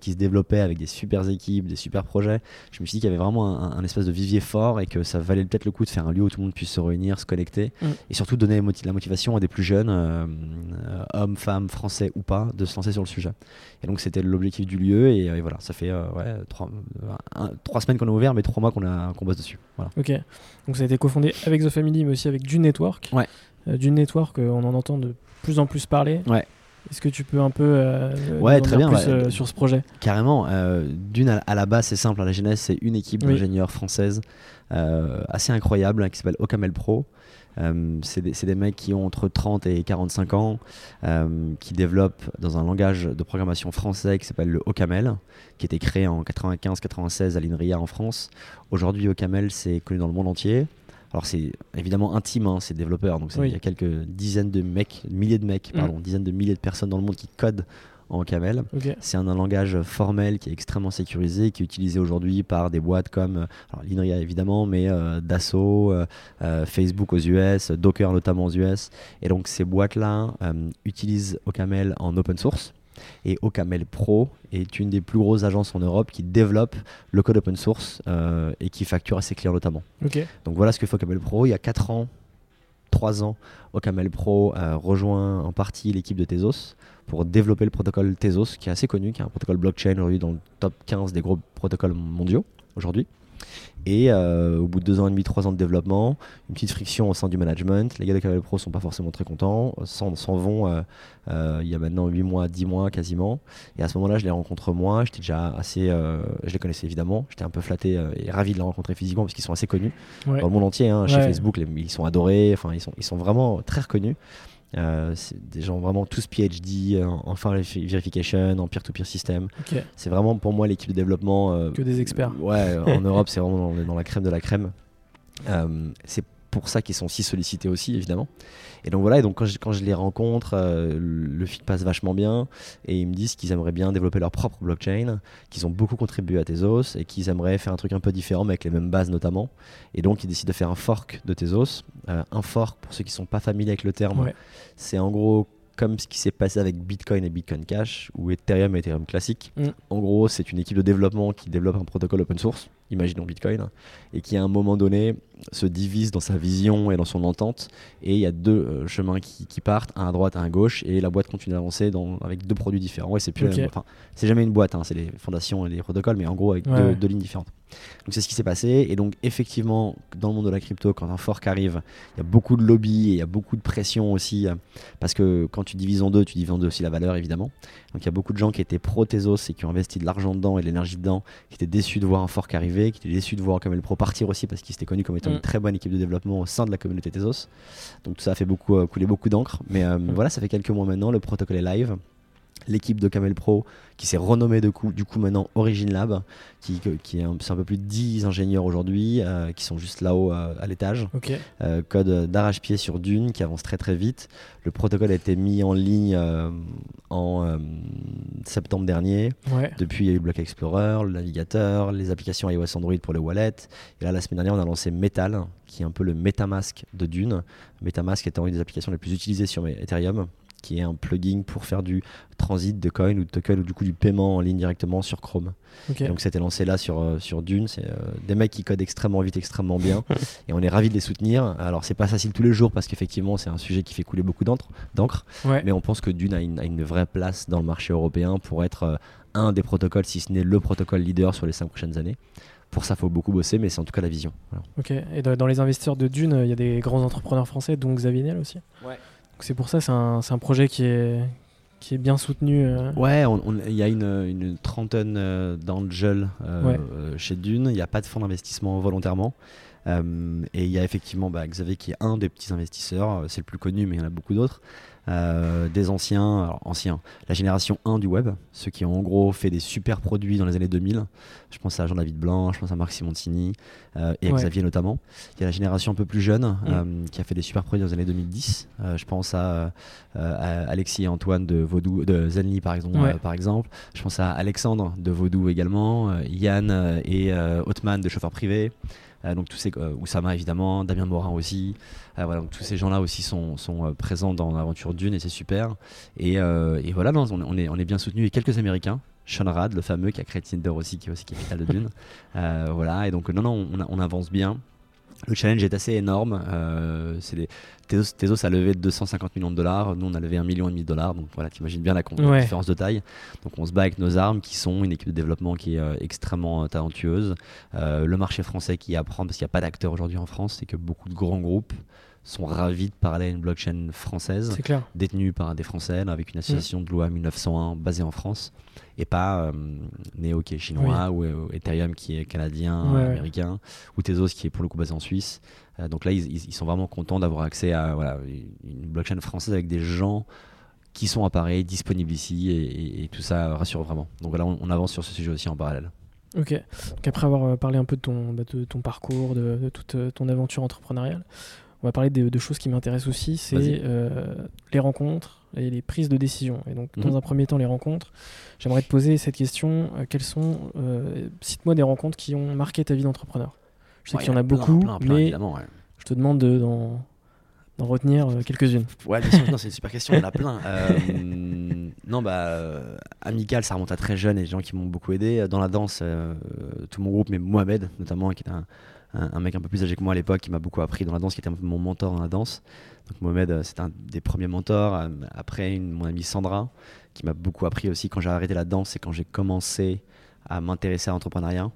Speaker 1: qui se développaient avec des super équipes, des super projets, je me suis dit qu'il y avait vraiment un, un espèce de vivier fort et que ça valait peut-être le coup de faire un lieu où tout le monde puisse se réunir, se connecter
Speaker 2: Mm.
Speaker 1: et surtout donner la motivation à des plus jeunes, hommes, femmes, français ou pas, de se lancer sur le sujet. Et donc c'était l'objectif du lieu et, euh, et voilà, ça fait euh, ouais, trois, euh, un- trois semaines qu'on est ouvert, mais trois mois qu'on a- bosse dessus. Voilà.
Speaker 2: Ok. Donc ça a été cofondé avec The Family, mais aussi avec Dune Network.
Speaker 1: Ouais.
Speaker 2: Dune Network, on en entend de plus en plus parler.
Speaker 1: Ouais.
Speaker 2: Est-ce que tu peux un peu euh,
Speaker 1: Ouais, très bien,
Speaker 2: plus, euh, sur ce projet?
Speaker 1: Carrément, euh, d'une à, à la base c'est simple, à la genèse c'est une équipe
Speaker 2: Oui.
Speaker 1: d'ingénieurs françaises assez incroyable hein, qui s'appelle Ocamel Pro. Euh, c'est des, mecs qui ont entre 30 et 45 ans, euh, qui développent dans un langage de programmation français qui s'appelle le Ocamel, qui a été créé en 95-96 à l'INRIA en France. Aujourd'hui, Ocamel c'est connu dans le monde entier. Alors c'est évidemment intime, hein, ces développeurs, donc
Speaker 2: Oui.
Speaker 1: il y a quelques dizaines de mecs, milliers de mecs,
Speaker 2: Mm.
Speaker 1: pardon, dizaines de milliers de personnes dans le monde qui codent en Ocamel.
Speaker 2: Ok.
Speaker 1: C'est un, un langage formel qui est extrêmement sécurisé, qui est utilisé aujourd'hui par des boîtes comme euh, alors, l'INRIA évidemment, mais euh, Dassault, euh, Facebook aux US, Docker notamment aux US. Et donc ces boîtes-là euh, utilisent Ocaml en open source. Et Ocaml Pro est une des plus grosses agences en Europe qui développe le code open source et qui facture à ses clients notamment. Donc voilà ce que fait Ocaml Pro. Il y a 4 ans, 3 ans, Ocaml Pro a rejoint en partie l'équipe de Tezos pour développer le protocole Tezos, qui est assez connu, qui est un protocole blockchain aujourd'hui dans le top 15 des gros protocoles mondiaux aujourd'hui. Et euh, au bout de deux ans et demi, trois ans de développement, une petite friction au sein du management. Les gars d'Ocaml Pro sont pas forcément très contents, s'en vont euh, euh, il y a maintenant 8 mois, 10 mois quasiment. Et à ce moment-là, je les rencontre moi. J'étais déjà assez. je les connaissais évidemment. J'étais un peu flatté et ravi de les rencontrer physiquement parce qu'ils sont assez connus
Speaker 2: Ouais.
Speaker 1: dans le monde entier. hein, chez
Speaker 2: Ouais.
Speaker 1: Facebook, les- ils sont adorés. Enfin, ils sont, ils sont vraiment très reconnus. Euh, c'est des gens vraiment tous PhD en, en file verification, en peer-to-peer system. C'est vraiment pour moi l'équipe de développement. euh,
Speaker 2: Que des experts.
Speaker 1: Ouais, en Europe, c'est vraiment dans, dans la crème de la crème. Euh, c'est pour ça qu'ils sont si sollicités aussi, évidemment. Et donc voilà, et donc quand je, quand je les rencontre, euh, le fit passe vachement bien et ils me disent qu'ils aimeraient bien développer leur propre blockchain, qu'ils ont beaucoup contribué à Tezos et qu'ils aimeraient faire un truc un peu différent mais avec les mêmes bases notamment. Et donc ils décident de faire un fork de Tezos. Euh, un fork, pour ceux qui sont pas familiers avec le terme,
Speaker 2: Ouais.
Speaker 1: c'est en gros comme ce qui s'est passé avec Bitcoin et Bitcoin Cash ou Ethereum et Ethereum classique.
Speaker 2: Mm.
Speaker 1: En gros, c'est une équipe de développement qui développe un protocole open source, imaginons Bitcoin, et qui à un moment donné se divise dans sa vision et dans son entente. Et il y a deux euh, chemins qui, qui partent, un à droite, un à gauche, et la boîte continue d'avancer dans- avec deux produits différents. Ouais, c'est plus jamais une boîte, hein, c'est les fondations et les protocoles, mais en gros avec
Speaker 2: Ouais,
Speaker 1: deux,
Speaker 2: ouais.
Speaker 1: deux lignes différentes. Donc c'est ce qui s'est passé. Et donc effectivement, dans le monde de la crypto, quand un fork arrive, il y a beaucoup de lobby et il y a beaucoup de pression aussi, euh, parce que quand tu divises en deux, tu divises en deux aussi la valeur évidemment. Donc il y a beaucoup de gens qui étaient pro Tezos et qui ont investi de l'argent dedans et de l'énergie dedans, qui étaient déçus de voir un fork arriver, qui étaient déçus de voir Camel Pro partir aussi parce qu'ils étaient connus comme étant
Speaker 2: Mm.
Speaker 1: une très bonne équipe de développement au sein de la communauté Tezos. Donc tout ça a fait beaucoup, euh, couler beaucoup d'encre. Mais euh, voilà, ça fait quelques mois maintenant, le protocole est live. L'équipe de Camel Pro qui s'est renommée de coup, du coup maintenant Origin Lab, qui, qui est un, peu plus de 10 ingénieurs aujourd'hui euh, qui sont juste là-haut euh, à l'étage. Euh, code d'arrache-pied sur Dune qui avance très très vite. Le protocole a été mis en ligne en septembre dernier.
Speaker 2: Ouais.
Speaker 1: Depuis, il y a eu Block Explorer, le navigateur, les applications iOS Android pour le wallet. Et là, la semaine dernière, on a lancé Metal, qui est un peu le MetaMask de Dune. MetaMask étant une des applications les plus utilisées sur Ethereum, qui est un plugin pour faire du transit de coin ou de token ou du coup du paiement en ligne directement sur Chrome.
Speaker 2: Ok.
Speaker 1: Et donc c'était lancé là sur, euh, sur Dune. C'est euh, des mecs qui codent extrêmement vite, extrêmement bien. et on est ravis de les soutenir. Alors c'est pas facile tous les jours parce qu'effectivement c'est un sujet qui fait couler beaucoup d'encre. d'encre.
Speaker 2: Ouais.
Speaker 1: Mais on pense que Dune a une, a une vraie place dans le marché européen pour être euh, un des protocoles, si ce n'est le protocole leader sur les cinq prochaines années. Pour ça, il faut beaucoup bosser, mais c'est en tout cas la vision. Voilà.
Speaker 2: Ok. Et dans les investisseurs de Dune, il y a des grands entrepreneurs français, dont Xavier Niel aussi.
Speaker 1: Ouais.
Speaker 2: Donc c'est pour ça, c'est un, c'est un projet qui est, qui est bien soutenu. euh.
Speaker 1: Ouais, il y a une, une trentaine euh, d'angels euh,
Speaker 2: Ouais.
Speaker 1: chez Dune. Il n'y a pas de fonds d'investissement volontairement. Et il y a effectivement bah, Xavier qui est un des petits investisseurs, c'est le plus connu, mais il y en a beaucoup d'autres. Euh, des anciens, alors anciens, la génération 1 du web, ceux qui ont en gros fait des super produits dans les années 2000. Je pense à Jean-David Blanc, je pense à Marc Simontini euh, et à
Speaker 2: Ouais.
Speaker 1: Xavier notamment. Il y a la génération un peu plus jeune
Speaker 2: Mm.
Speaker 1: euh, qui a fait des super produits dans les années 2010. Euh, je pense à, euh, à Alexis et Antoine de Vaudou, de Zenly par exemple.
Speaker 2: Ouais.
Speaker 1: par exemple. Je pense à Alexandre de Vaudou également, euh, Yann et euh, Hotman de chauffeur privé. Euh, donc tous ces euh, Oussama évidemment, Damien Morin aussi. Euh, voilà, donc tous ces gens-là aussi sont, sont présents dans l'aventure Dune et c'est super. Et, et voilà, non, on, on est, on est bien soutenu. Et quelques Américains, Sean Rad, le fameux qui a créé Tinder aussi, qui est aussi capital de Dune. Voilà, et donc non, non, on, on avance bien. Le challenge est assez énorme. Euh, des- Tezos, Tezos a levé 250 millions de dollars. Nous, on a levé un million et demi de dollars. Donc voilà, t'imagines bien la,
Speaker 2: Ouais.
Speaker 1: différence de taille. Donc on se bat avec nos armes, qui sont une équipe de développement qui est euh, extrêmement euh, talentueuse. Euh, le marché français qui apprend, parce qu'il n'y a pas d'acteurs aujourd'hui en France, c'est que beaucoup de grands groupes sont ravis de parler à une blockchain française
Speaker 2: C'est clair.
Speaker 1: détenu par des Français là, avec une association de loi 1901 basée en France et pas euh, Neo qui est chinois ou euh, Ethereum qui est canadien,
Speaker 2: Ouais, ouais.
Speaker 1: américain ou Tezos qui est pour le coup basé en Suisse. Euh, donc là, ils, sont vraiment contents d'avoir accès à voilà, une blockchain française avec des gens qui sont à Paris, disponibles ici et, et- et tout ça rassure vraiment. Donc voilà, on, on avance sur ce sujet aussi en parallèle.
Speaker 2: Ok. Donc après avoir euh, parlé un peu de ton, bah, de ton parcours, de, de toute euh, ton aventure entrepreneuriale, on va parler de, de choses qui m'intéressent aussi, c'est euh, les rencontres et les prises de décision. Et donc, dans
Speaker 1: Mhm.
Speaker 2: un premier temps, les rencontres. J'aimerais te poser cette question euh, quelles sont, euh, cite-moi des rencontres qui ont marqué ta vie d'entrepreneur. Je sais
Speaker 1: Ouais,
Speaker 2: qu'il y en a
Speaker 1: plein,
Speaker 2: beaucoup,
Speaker 1: plein, plein,
Speaker 2: mais
Speaker 1: ouais.
Speaker 2: je te demande de- d'en retenir quelques-unes.
Speaker 1: Ouais, c'est une super question, il y en a plein. Euh, non, bah, Amical, ça remonte à très jeune et des gens qui m'ont beaucoup aidé. Dans la danse, euh, tout mon groupe, mais Mohamed notamment, qui était un, un- un mec un peu plus âgé que moi à l'époque, qui m'a beaucoup appris dans la danse, qui était un peu mon mentor dans la danse. Donc Mohamed, euh, c'était un des premiers mentors. Euh, Après, une- mon amie Sandra, qui m'a beaucoup appris aussi quand j'ai arrêté la danse et quand j'ai commencé à m'intéresser à l'entrepreneuriat.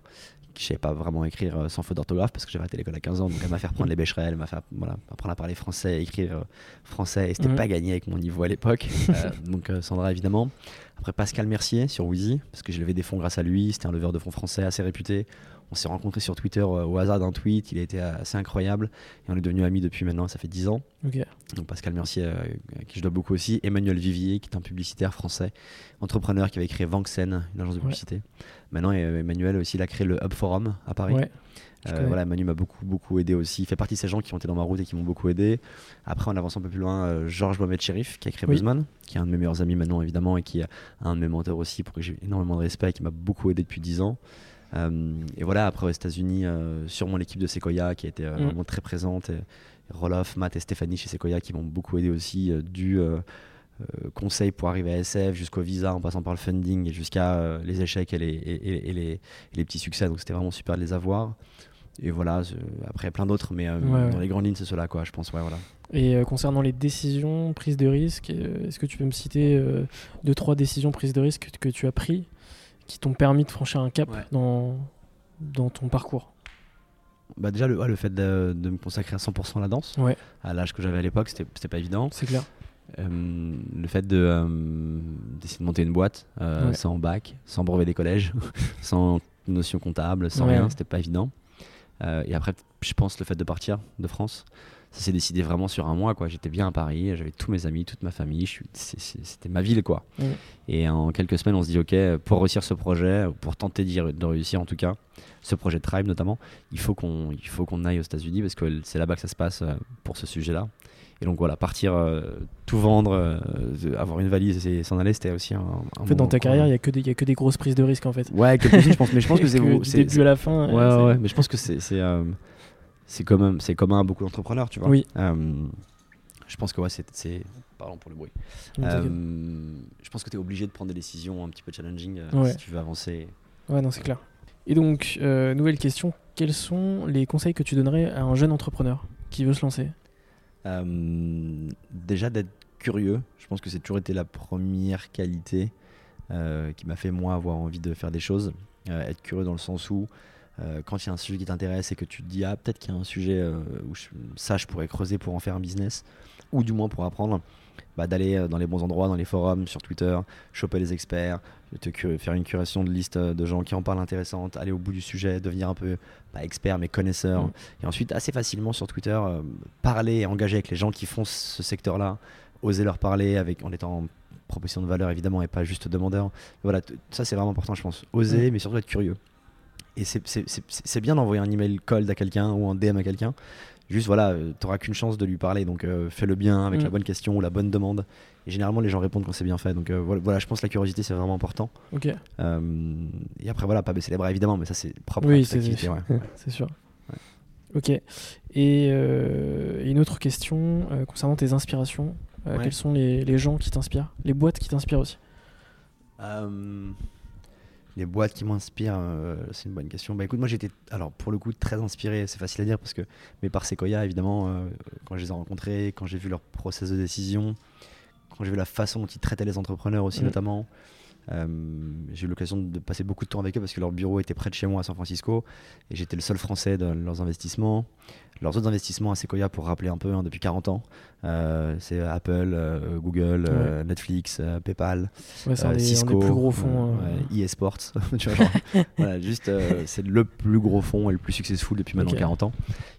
Speaker 1: Je savais pas vraiment écrire euh, sans faute d'orthographe parce que j'avais arrêté l'école à 15 ans, donc elle m'a fait reprendre les bécherelles, elle m'a fait voilà, apprendre à parler français, écrire français, et c'était
Speaker 2: Mhm.
Speaker 1: pas gagné avec mon niveau à l'époque. Euh, donc Sandra évidemment. Après Pascal Mercier sur Wheezy, parce que j'ai levé des fonds grâce à lui, c'était un leveur de fonds français assez réputé. On s'est rencontrés sur Twitter euh, au hasard d'un tweet, il a été assez incroyable, et on est devenus amis depuis maintenant, ça fait 10 ans. Donc Pascal Mercier, euh, à qui je dois beaucoup aussi. Emmanuel Vivier, qui est un publicitaire français, entrepreneur qui avait créé Vanxen, une agence de
Speaker 2: Ouais.
Speaker 1: publicité. Maintenant, euh, Emmanuel aussi, il a créé le Hub Forum à Paris.
Speaker 2: Ouais.
Speaker 1: Euh, voilà, Manu m'a beaucoup, beaucoup aidé aussi. Il fait partie de ces gens qui ont été dans ma route et qui m'ont beaucoup aidé. Après, on avance un peu plus loin. euh, Georges Mohamed Sherif, qui a créé
Speaker 2: Oui.
Speaker 1: Buzzman, qui est un de mes meilleurs amis maintenant, évidemment, et qui est un de mes mentors aussi, pour que j'ai énormément de respect, et qui m'a beaucoup aidé depuis 10 ans. Euh, et voilà, après aux États-Unis, euh, sûrement l'équipe de Sequoia qui a été euh,
Speaker 2: Mm.
Speaker 1: vraiment très présente. Et, Roloff, Matt et Stéphanie chez Sequoia qui m'ont beaucoup aidé aussi, euh, du euh, conseil pour arriver à SF jusqu'au visa en passant par le funding et jusqu'à euh, les échecs et les, et, et- et les, et les petits succès. Donc c'était vraiment super de les avoir. Et voilà, après plein d'autres, mais
Speaker 2: Ouais,
Speaker 1: dans les grandes lignes, c'est cela, quoi, je pense. Ouais, voilà.
Speaker 2: Et concernant les décisions, prises de risque, est-ce que tu peux me citer deux, trois décisions prises de risque que, que tu as pris qui t'ont permis de franchir un cap
Speaker 1: Ouais.
Speaker 2: dans, dans ton parcours
Speaker 1: Bah, déjà, le, ouais, le fait de, de me consacrer à 100% à la danse,
Speaker 2: Ouais,
Speaker 1: à l'âge que j'avais à l'époque, c'était pas évident.
Speaker 2: c'est clair.
Speaker 1: Euh, le fait de euh, d'essayer de monter une boîte euh,
Speaker 2: Ouais.
Speaker 1: sans bac, sans brevet des collèges, sans notion comptable, sans
Speaker 2: Ouais,
Speaker 1: rien, c'était pas évident. Euh, et après, je pense le fait de partir de France, ça s'est décidé vraiment sur un mois. quoi. J'étais bien à Paris, j'avais tous mes amis, toute ma famille, c'était ma ville. quoi.
Speaker 2: Ouais.
Speaker 1: Et en quelques semaines, on se dit, ok, pour réussir ce projet, pour tenter de réussir en tout cas, ce projet de Tribe notamment, il faut qu'on il faut qu'on aille aux États-Unis parce que c'est là-bas que ça se passe euh, pour ce sujet-là. Et donc voilà, partir, euh, tout vendre, euh, avoir une valise et s'en aller, c'était aussi un. un
Speaker 2: En fait, dans ta carrière, il n'y a, que des- y a que des grosses prises de risque en fait.
Speaker 1: Ouais, quelques-unes, je pense, mais je pense que c'est.
Speaker 2: Début à la fin.
Speaker 1: Ouais, ouais, mais je pense que c'est c'est commun, c'est commun à beaucoup d'entrepreneurs, tu vois.
Speaker 2: Oui.
Speaker 1: Euh, je pense que ouais, c'est pardon pour le bruit. Euh, je pense que tu es obligé de prendre des décisions un petit peu challenging euh,
Speaker 2: Ouais.
Speaker 1: si tu veux avancer.
Speaker 2: Ouais, non, c'est clair. Et donc, nouvelle question quels sont les conseils que tu donnerais à un jeune entrepreneur qui veut se lancer?
Speaker 1: Déjà d'être curieux, je pense que c'est toujours été la première qualité qui m'a fait moi avoir envie de faire des choses. Être curieux dans le sens où Euh, quand il y a un sujet qui t'intéresse et que tu te dis, ah, peut-être qu'il y a un sujet euh, où je- ça, je pourrais creuser pour en faire un business, ou du moins pour apprendre, bah, d'aller euh, dans les bons endroits, dans les forums, sur Twitter, choper les experts, te faire une curation de liste de gens qui en parlent intéressantes, aller au bout du sujet, devenir un peu, pas expert, mais connaisseur.
Speaker 2: Mm.
Speaker 1: Et ensuite, assez facilement sur Twitter, euh, parler et engager avec les gens qui font ce secteur-là, oser leur parler avec, en étant en proposition de valeur évidemment et pas juste demandeur. Voilà, ça c'est vraiment important, je pense. Oser, mais surtout être curieux. Et c'est- bien d'envoyer un email cold à quelqu'un ou un DM à quelqu'un. Juste voilà, tu t'auras qu'une chance de lui parler, donc euh, fais-le bien avec
Speaker 2: Mm.
Speaker 1: la bonne question ou la bonne demande. Et généralement, les gens répondent quand c'est bien fait. Donc euh, voilà, voilà, je pense que la curiosité c'est vraiment important.
Speaker 2: Ok,
Speaker 1: Euh, et après voilà, pas baisser les bras évidemment, mais ça c'est propre
Speaker 2: Oui,
Speaker 1: à
Speaker 2: c'est-
Speaker 1: cette activité. ouais. Ouais.
Speaker 2: c'est sûr. Ok. Et euh, une autre question euh, concernant tes inspirations. Euh,
Speaker 1: Ouais.
Speaker 2: Quels sont les, les gens qui t'inspirent Les boîtes qui t'inspirent aussi?
Speaker 1: Euh, les boîtes qui m'inspirent, euh, c'est une bonne question. Bah écoute, moi j'étais, alors pour le coup, très inspiré, c'est facile à dire parce que, mais par Sequoia évidemment, euh, quand je les ai rencontrés, quand j'ai vu leur process de décision, quand j'ai vu la façon dont ils traitaient les entrepreneurs aussi
Speaker 2: Mm.
Speaker 1: notamment. euh, j'ai eu l'occasion de passer beaucoup de temps avec eux parce que leur bureau était près de chez moi à San Francisco et j'étais le seul français dans leurs investissements. Leurs autres investissements à Sequoia, pour rappeler un peu, hein, depuis 40 ans, euh, c'est Apple, euh, Google, euh, Netflix, PayPal,
Speaker 2: Ouais, c'est
Speaker 1: Cisco,
Speaker 2: plus gros fonds.
Speaker 1: ouais, EA Sports, tu vois, genre, voilà, juste c'est le plus gros fonds et le plus successful depuis maintenant
Speaker 2: Ok.
Speaker 1: 40 ans,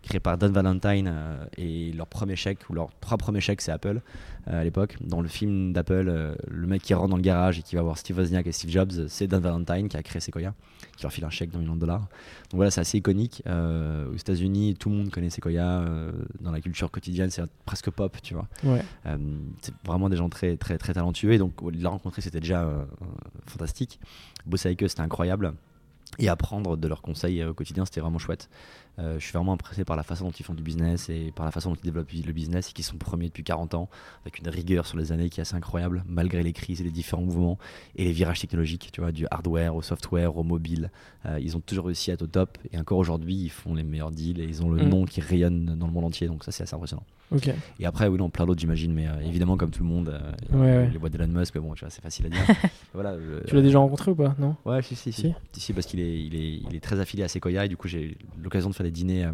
Speaker 1: créé par Don Valentine et leur premier chèque ou leurs trois premiers chèques c'est Apple à l'époque. Dans le film d'Apple, le mec qui rentre dans le garage et qui va voir Steve Wozniak et Steve Jobs, c'est Don Valentine qui a créé Sequoia, qui leur file un chèque d'un million de dollars. Donc voilà, c'est assez iconique. Euh, aux États-Unis, tout le monde connaît Sequoia. euh, dans la culture quotidienne, c'est presque pop, tu vois.
Speaker 2: Ouais.
Speaker 1: Euh, c'est vraiment des gens très très très talentueux et donc de les rencontrer c'était déjà fantastique. Bosser avec eux c'était incroyable et apprendre de leurs conseils euh, au quotidien c'était vraiment chouette. Euh, je suis vraiment impressé par la façon dont ils font du business et par la façon dont ils développent le business et qu'ils sont premiers depuis 40 ans avec une rigueur sur les années qui est assez incroyable malgré les crises et les différents mouvements et les virages technologiques, tu vois, du hardware au software au mobile. Euh, ils ont toujours réussi à être au top et encore aujourd'hui ils font les meilleurs deals et ils ont le
Speaker 2: Mm.
Speaker 1: nom qui rayonne dans le monde entier donc ça c'est assez impressionnant. Et après, oui, non, plein d'autres, j'imagine, mais euh, évidemment, comme tout le monde, euh,
Speaker 2: Ouais, ouais.
Speaker 1: les boîtes d'Elon Musk, bon, tu vois, c'est facile à dire. voilà, euh,
Speaker 2: Tu l'as déjà rencontré ou pas? Non?
Speaker 1: Ouais, si, si, si.
Speaker 2: Si?
Speaker 1: Si, parce qu'il est, il est, il est très affilié à Sequoia, et du coup, j'ai l'occasion de faire des dîners, euh,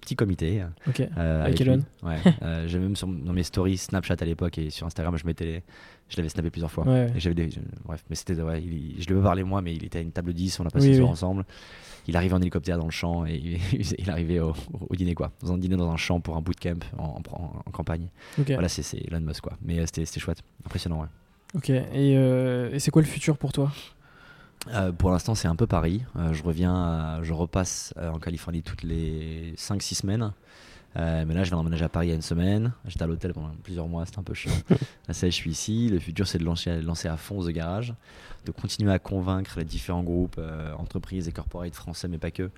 Speaker 1: petit comité. euh,
Speaker 2: Ok.
Speaker 1: euh,
Speaker 2: Avec. Elon
Speaker 1: Ouais. euh, j'ai même sur, dans mes stories Snapchat à l'époque et sur Instagram, je mettais les- je l'avais snappé plusieurs fois.
Speaker 2: Ouais.
Speaker 1: Et j'avais des, je- bref, mais c'était, ouais, il- je lui ai parlé moi, mais il était à une table 10, on a passé
Speaker 2: Oui,
Speaker 1: le soir
Speaker 2: oui.
Speaker 1: ensemble. Il arrivait en hélicoptère dans le champ et il, il arrivait au, au dîner, quoi. Dans un dîner dans un champ pour un bootcamp en, en, en campagne.
Speaker 2: Ok.
Speaker 1: Voilà, c'est Elon Musk, quoi. Mais euh, c'était c'était chouette, impressionnant, ouais.
Speaker 2: Ok. Et, et c'est quoi le futur pour toi?
Speaker 1: Euh, pour l'instant, c'est un peu Paris. Euh, je reviens, à- je repasse euh, en Californie toutes les 5-6 semaines. Euh, mais là, je vais emménager à Paris il y a une semaine. J'étais à l'hôtel pendant plusieurs mois, c'était un peu chiant. là, ça je suis ici. Le futur, c'est de lancer, lancer à fond The Garage, de continuer à convaincre les différents groupes, euh, entreprises et corporates français, mais pas que,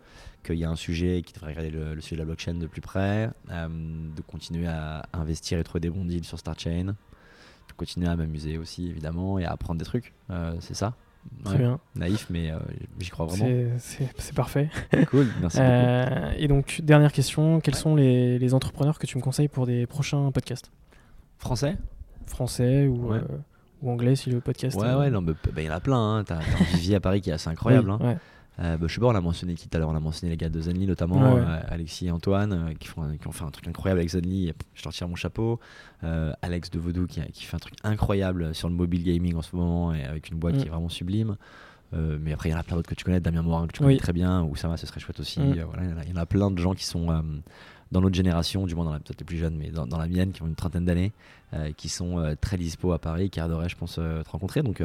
Speaker 1: qu'il y a un sujet et qu'ils devraient regarder le, le sujet de la blockchain de plus près, euh, de continuer à investir et trouver des bons deals sur StarChain, de continuer à m'amuser aussi, évidemment, et à apprendre des trucs. Euh, c'est ça.
Speaker 2: Très
Speaker 1: Ouais.
Speaker 2: bien.
Speaker 1: Naïf, mais euh, j'y crois vraiment.
Speaker 2: C'est- parfait.
Speaker 1: Cool, merci beaucoup.
Speaker 2: Euh, et donc, dernière question quels sont les, les entrepreneurs que tu me conseilles pour des prochains podcasts?
Speaker 1: Français?
Speaker 2: Français ou,
Speaker 1: Ouais.
Speaker 2: euh, ou anglais si le podcast.
Speaker 1: Ouais, ouais, non, bah, il y en a plein. Hein. T'as t'as un vivier à Paris qui est assez incroyable.
Speaker 2: oui,
Speaker 1: hein. Euh, bah, je sais pas, on a mentionné qui tout à l'heure On a mentionné les gars de Zenly notamment,
Speaker 2: Ouais, ouais.
Speaker 1: euh, Alexis et Antoine, euh, qui, font, qui ont fait un truc incroyable avec Zenly. Je leur tire mon chapeau. Euh, Alex de Vaudou qui, qui fait un truc incroyable sur le mobile gaming en ce moment et avec une boîte
Speaker 2: Mm.
Speaker 1: qui est vraiment sublime. Mais après, il y en a plein d'autres que tu connais, Damien Morin que tu
Speaker 2: Oui.
Speaker 1: connais très bien, ou ça va, ce serait chouette aussi.
Speaker 2: Mm.
Speaker 1: Voilà, il y en a- il y, en a plein de gens qui sont dans notre génération, du moins dans la peut-être les plus jeunes, mais dans, dans la mienne, qui ont une trentaine d'années, qui sont très dispo à Paris, qui adoreraient, je pense, te rencontrer. Donc,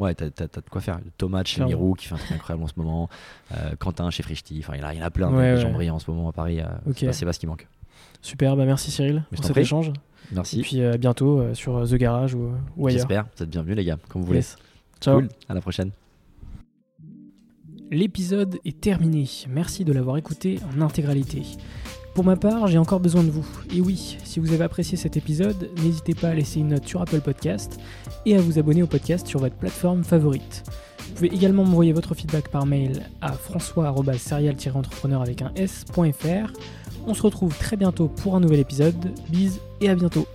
Speaker 1: ouais, t'as t'as- t'as de quoi faire. Thomas chez. Mirou qui fait un truc incroyable en ce moment, euh, Quentin chez Frichti, enfin, il y, en a- il y en a plein,
Speaker 2: Ouais,
Speaker 1: des
Speaker 2: ouais.
Speaker 1: gens brillants en ce moment à Paris. euh, c'est pas- pas ce qui manque.
Speaker 2: Super, bah merci Cyril
Speaker 1: je
Speaker 2: pour cet échange.
Speaker 1: Merci.
Speaker 2: Et puis euh, à bientôt sur The Garage ou, ou ailleurs.
Speaker 1: J'espère. Vous êtes bienvenus, les gars, comme vous voulez.
Speaker 2: Ciao.
Speaker 1: Cool. À la prochaine.
Speaker 2: L'épisode est terminé. Merci de l'avoir écouté en intégralité. Pour ma part, j'ai encore besoin de vous. Et oui, si vous avez apprécié cet épisode, n'hésitez pas à laisser une note sur Apple Podcast et à vous abonner au podcast sur votre plateforme favorite. Vous pouvez également m'envoyer votre feedback par mail à françois-serial-entrepreneur avec un s.fr. On se retrouve très bientôt pour un nouvel épisode. Bise et à bientôt.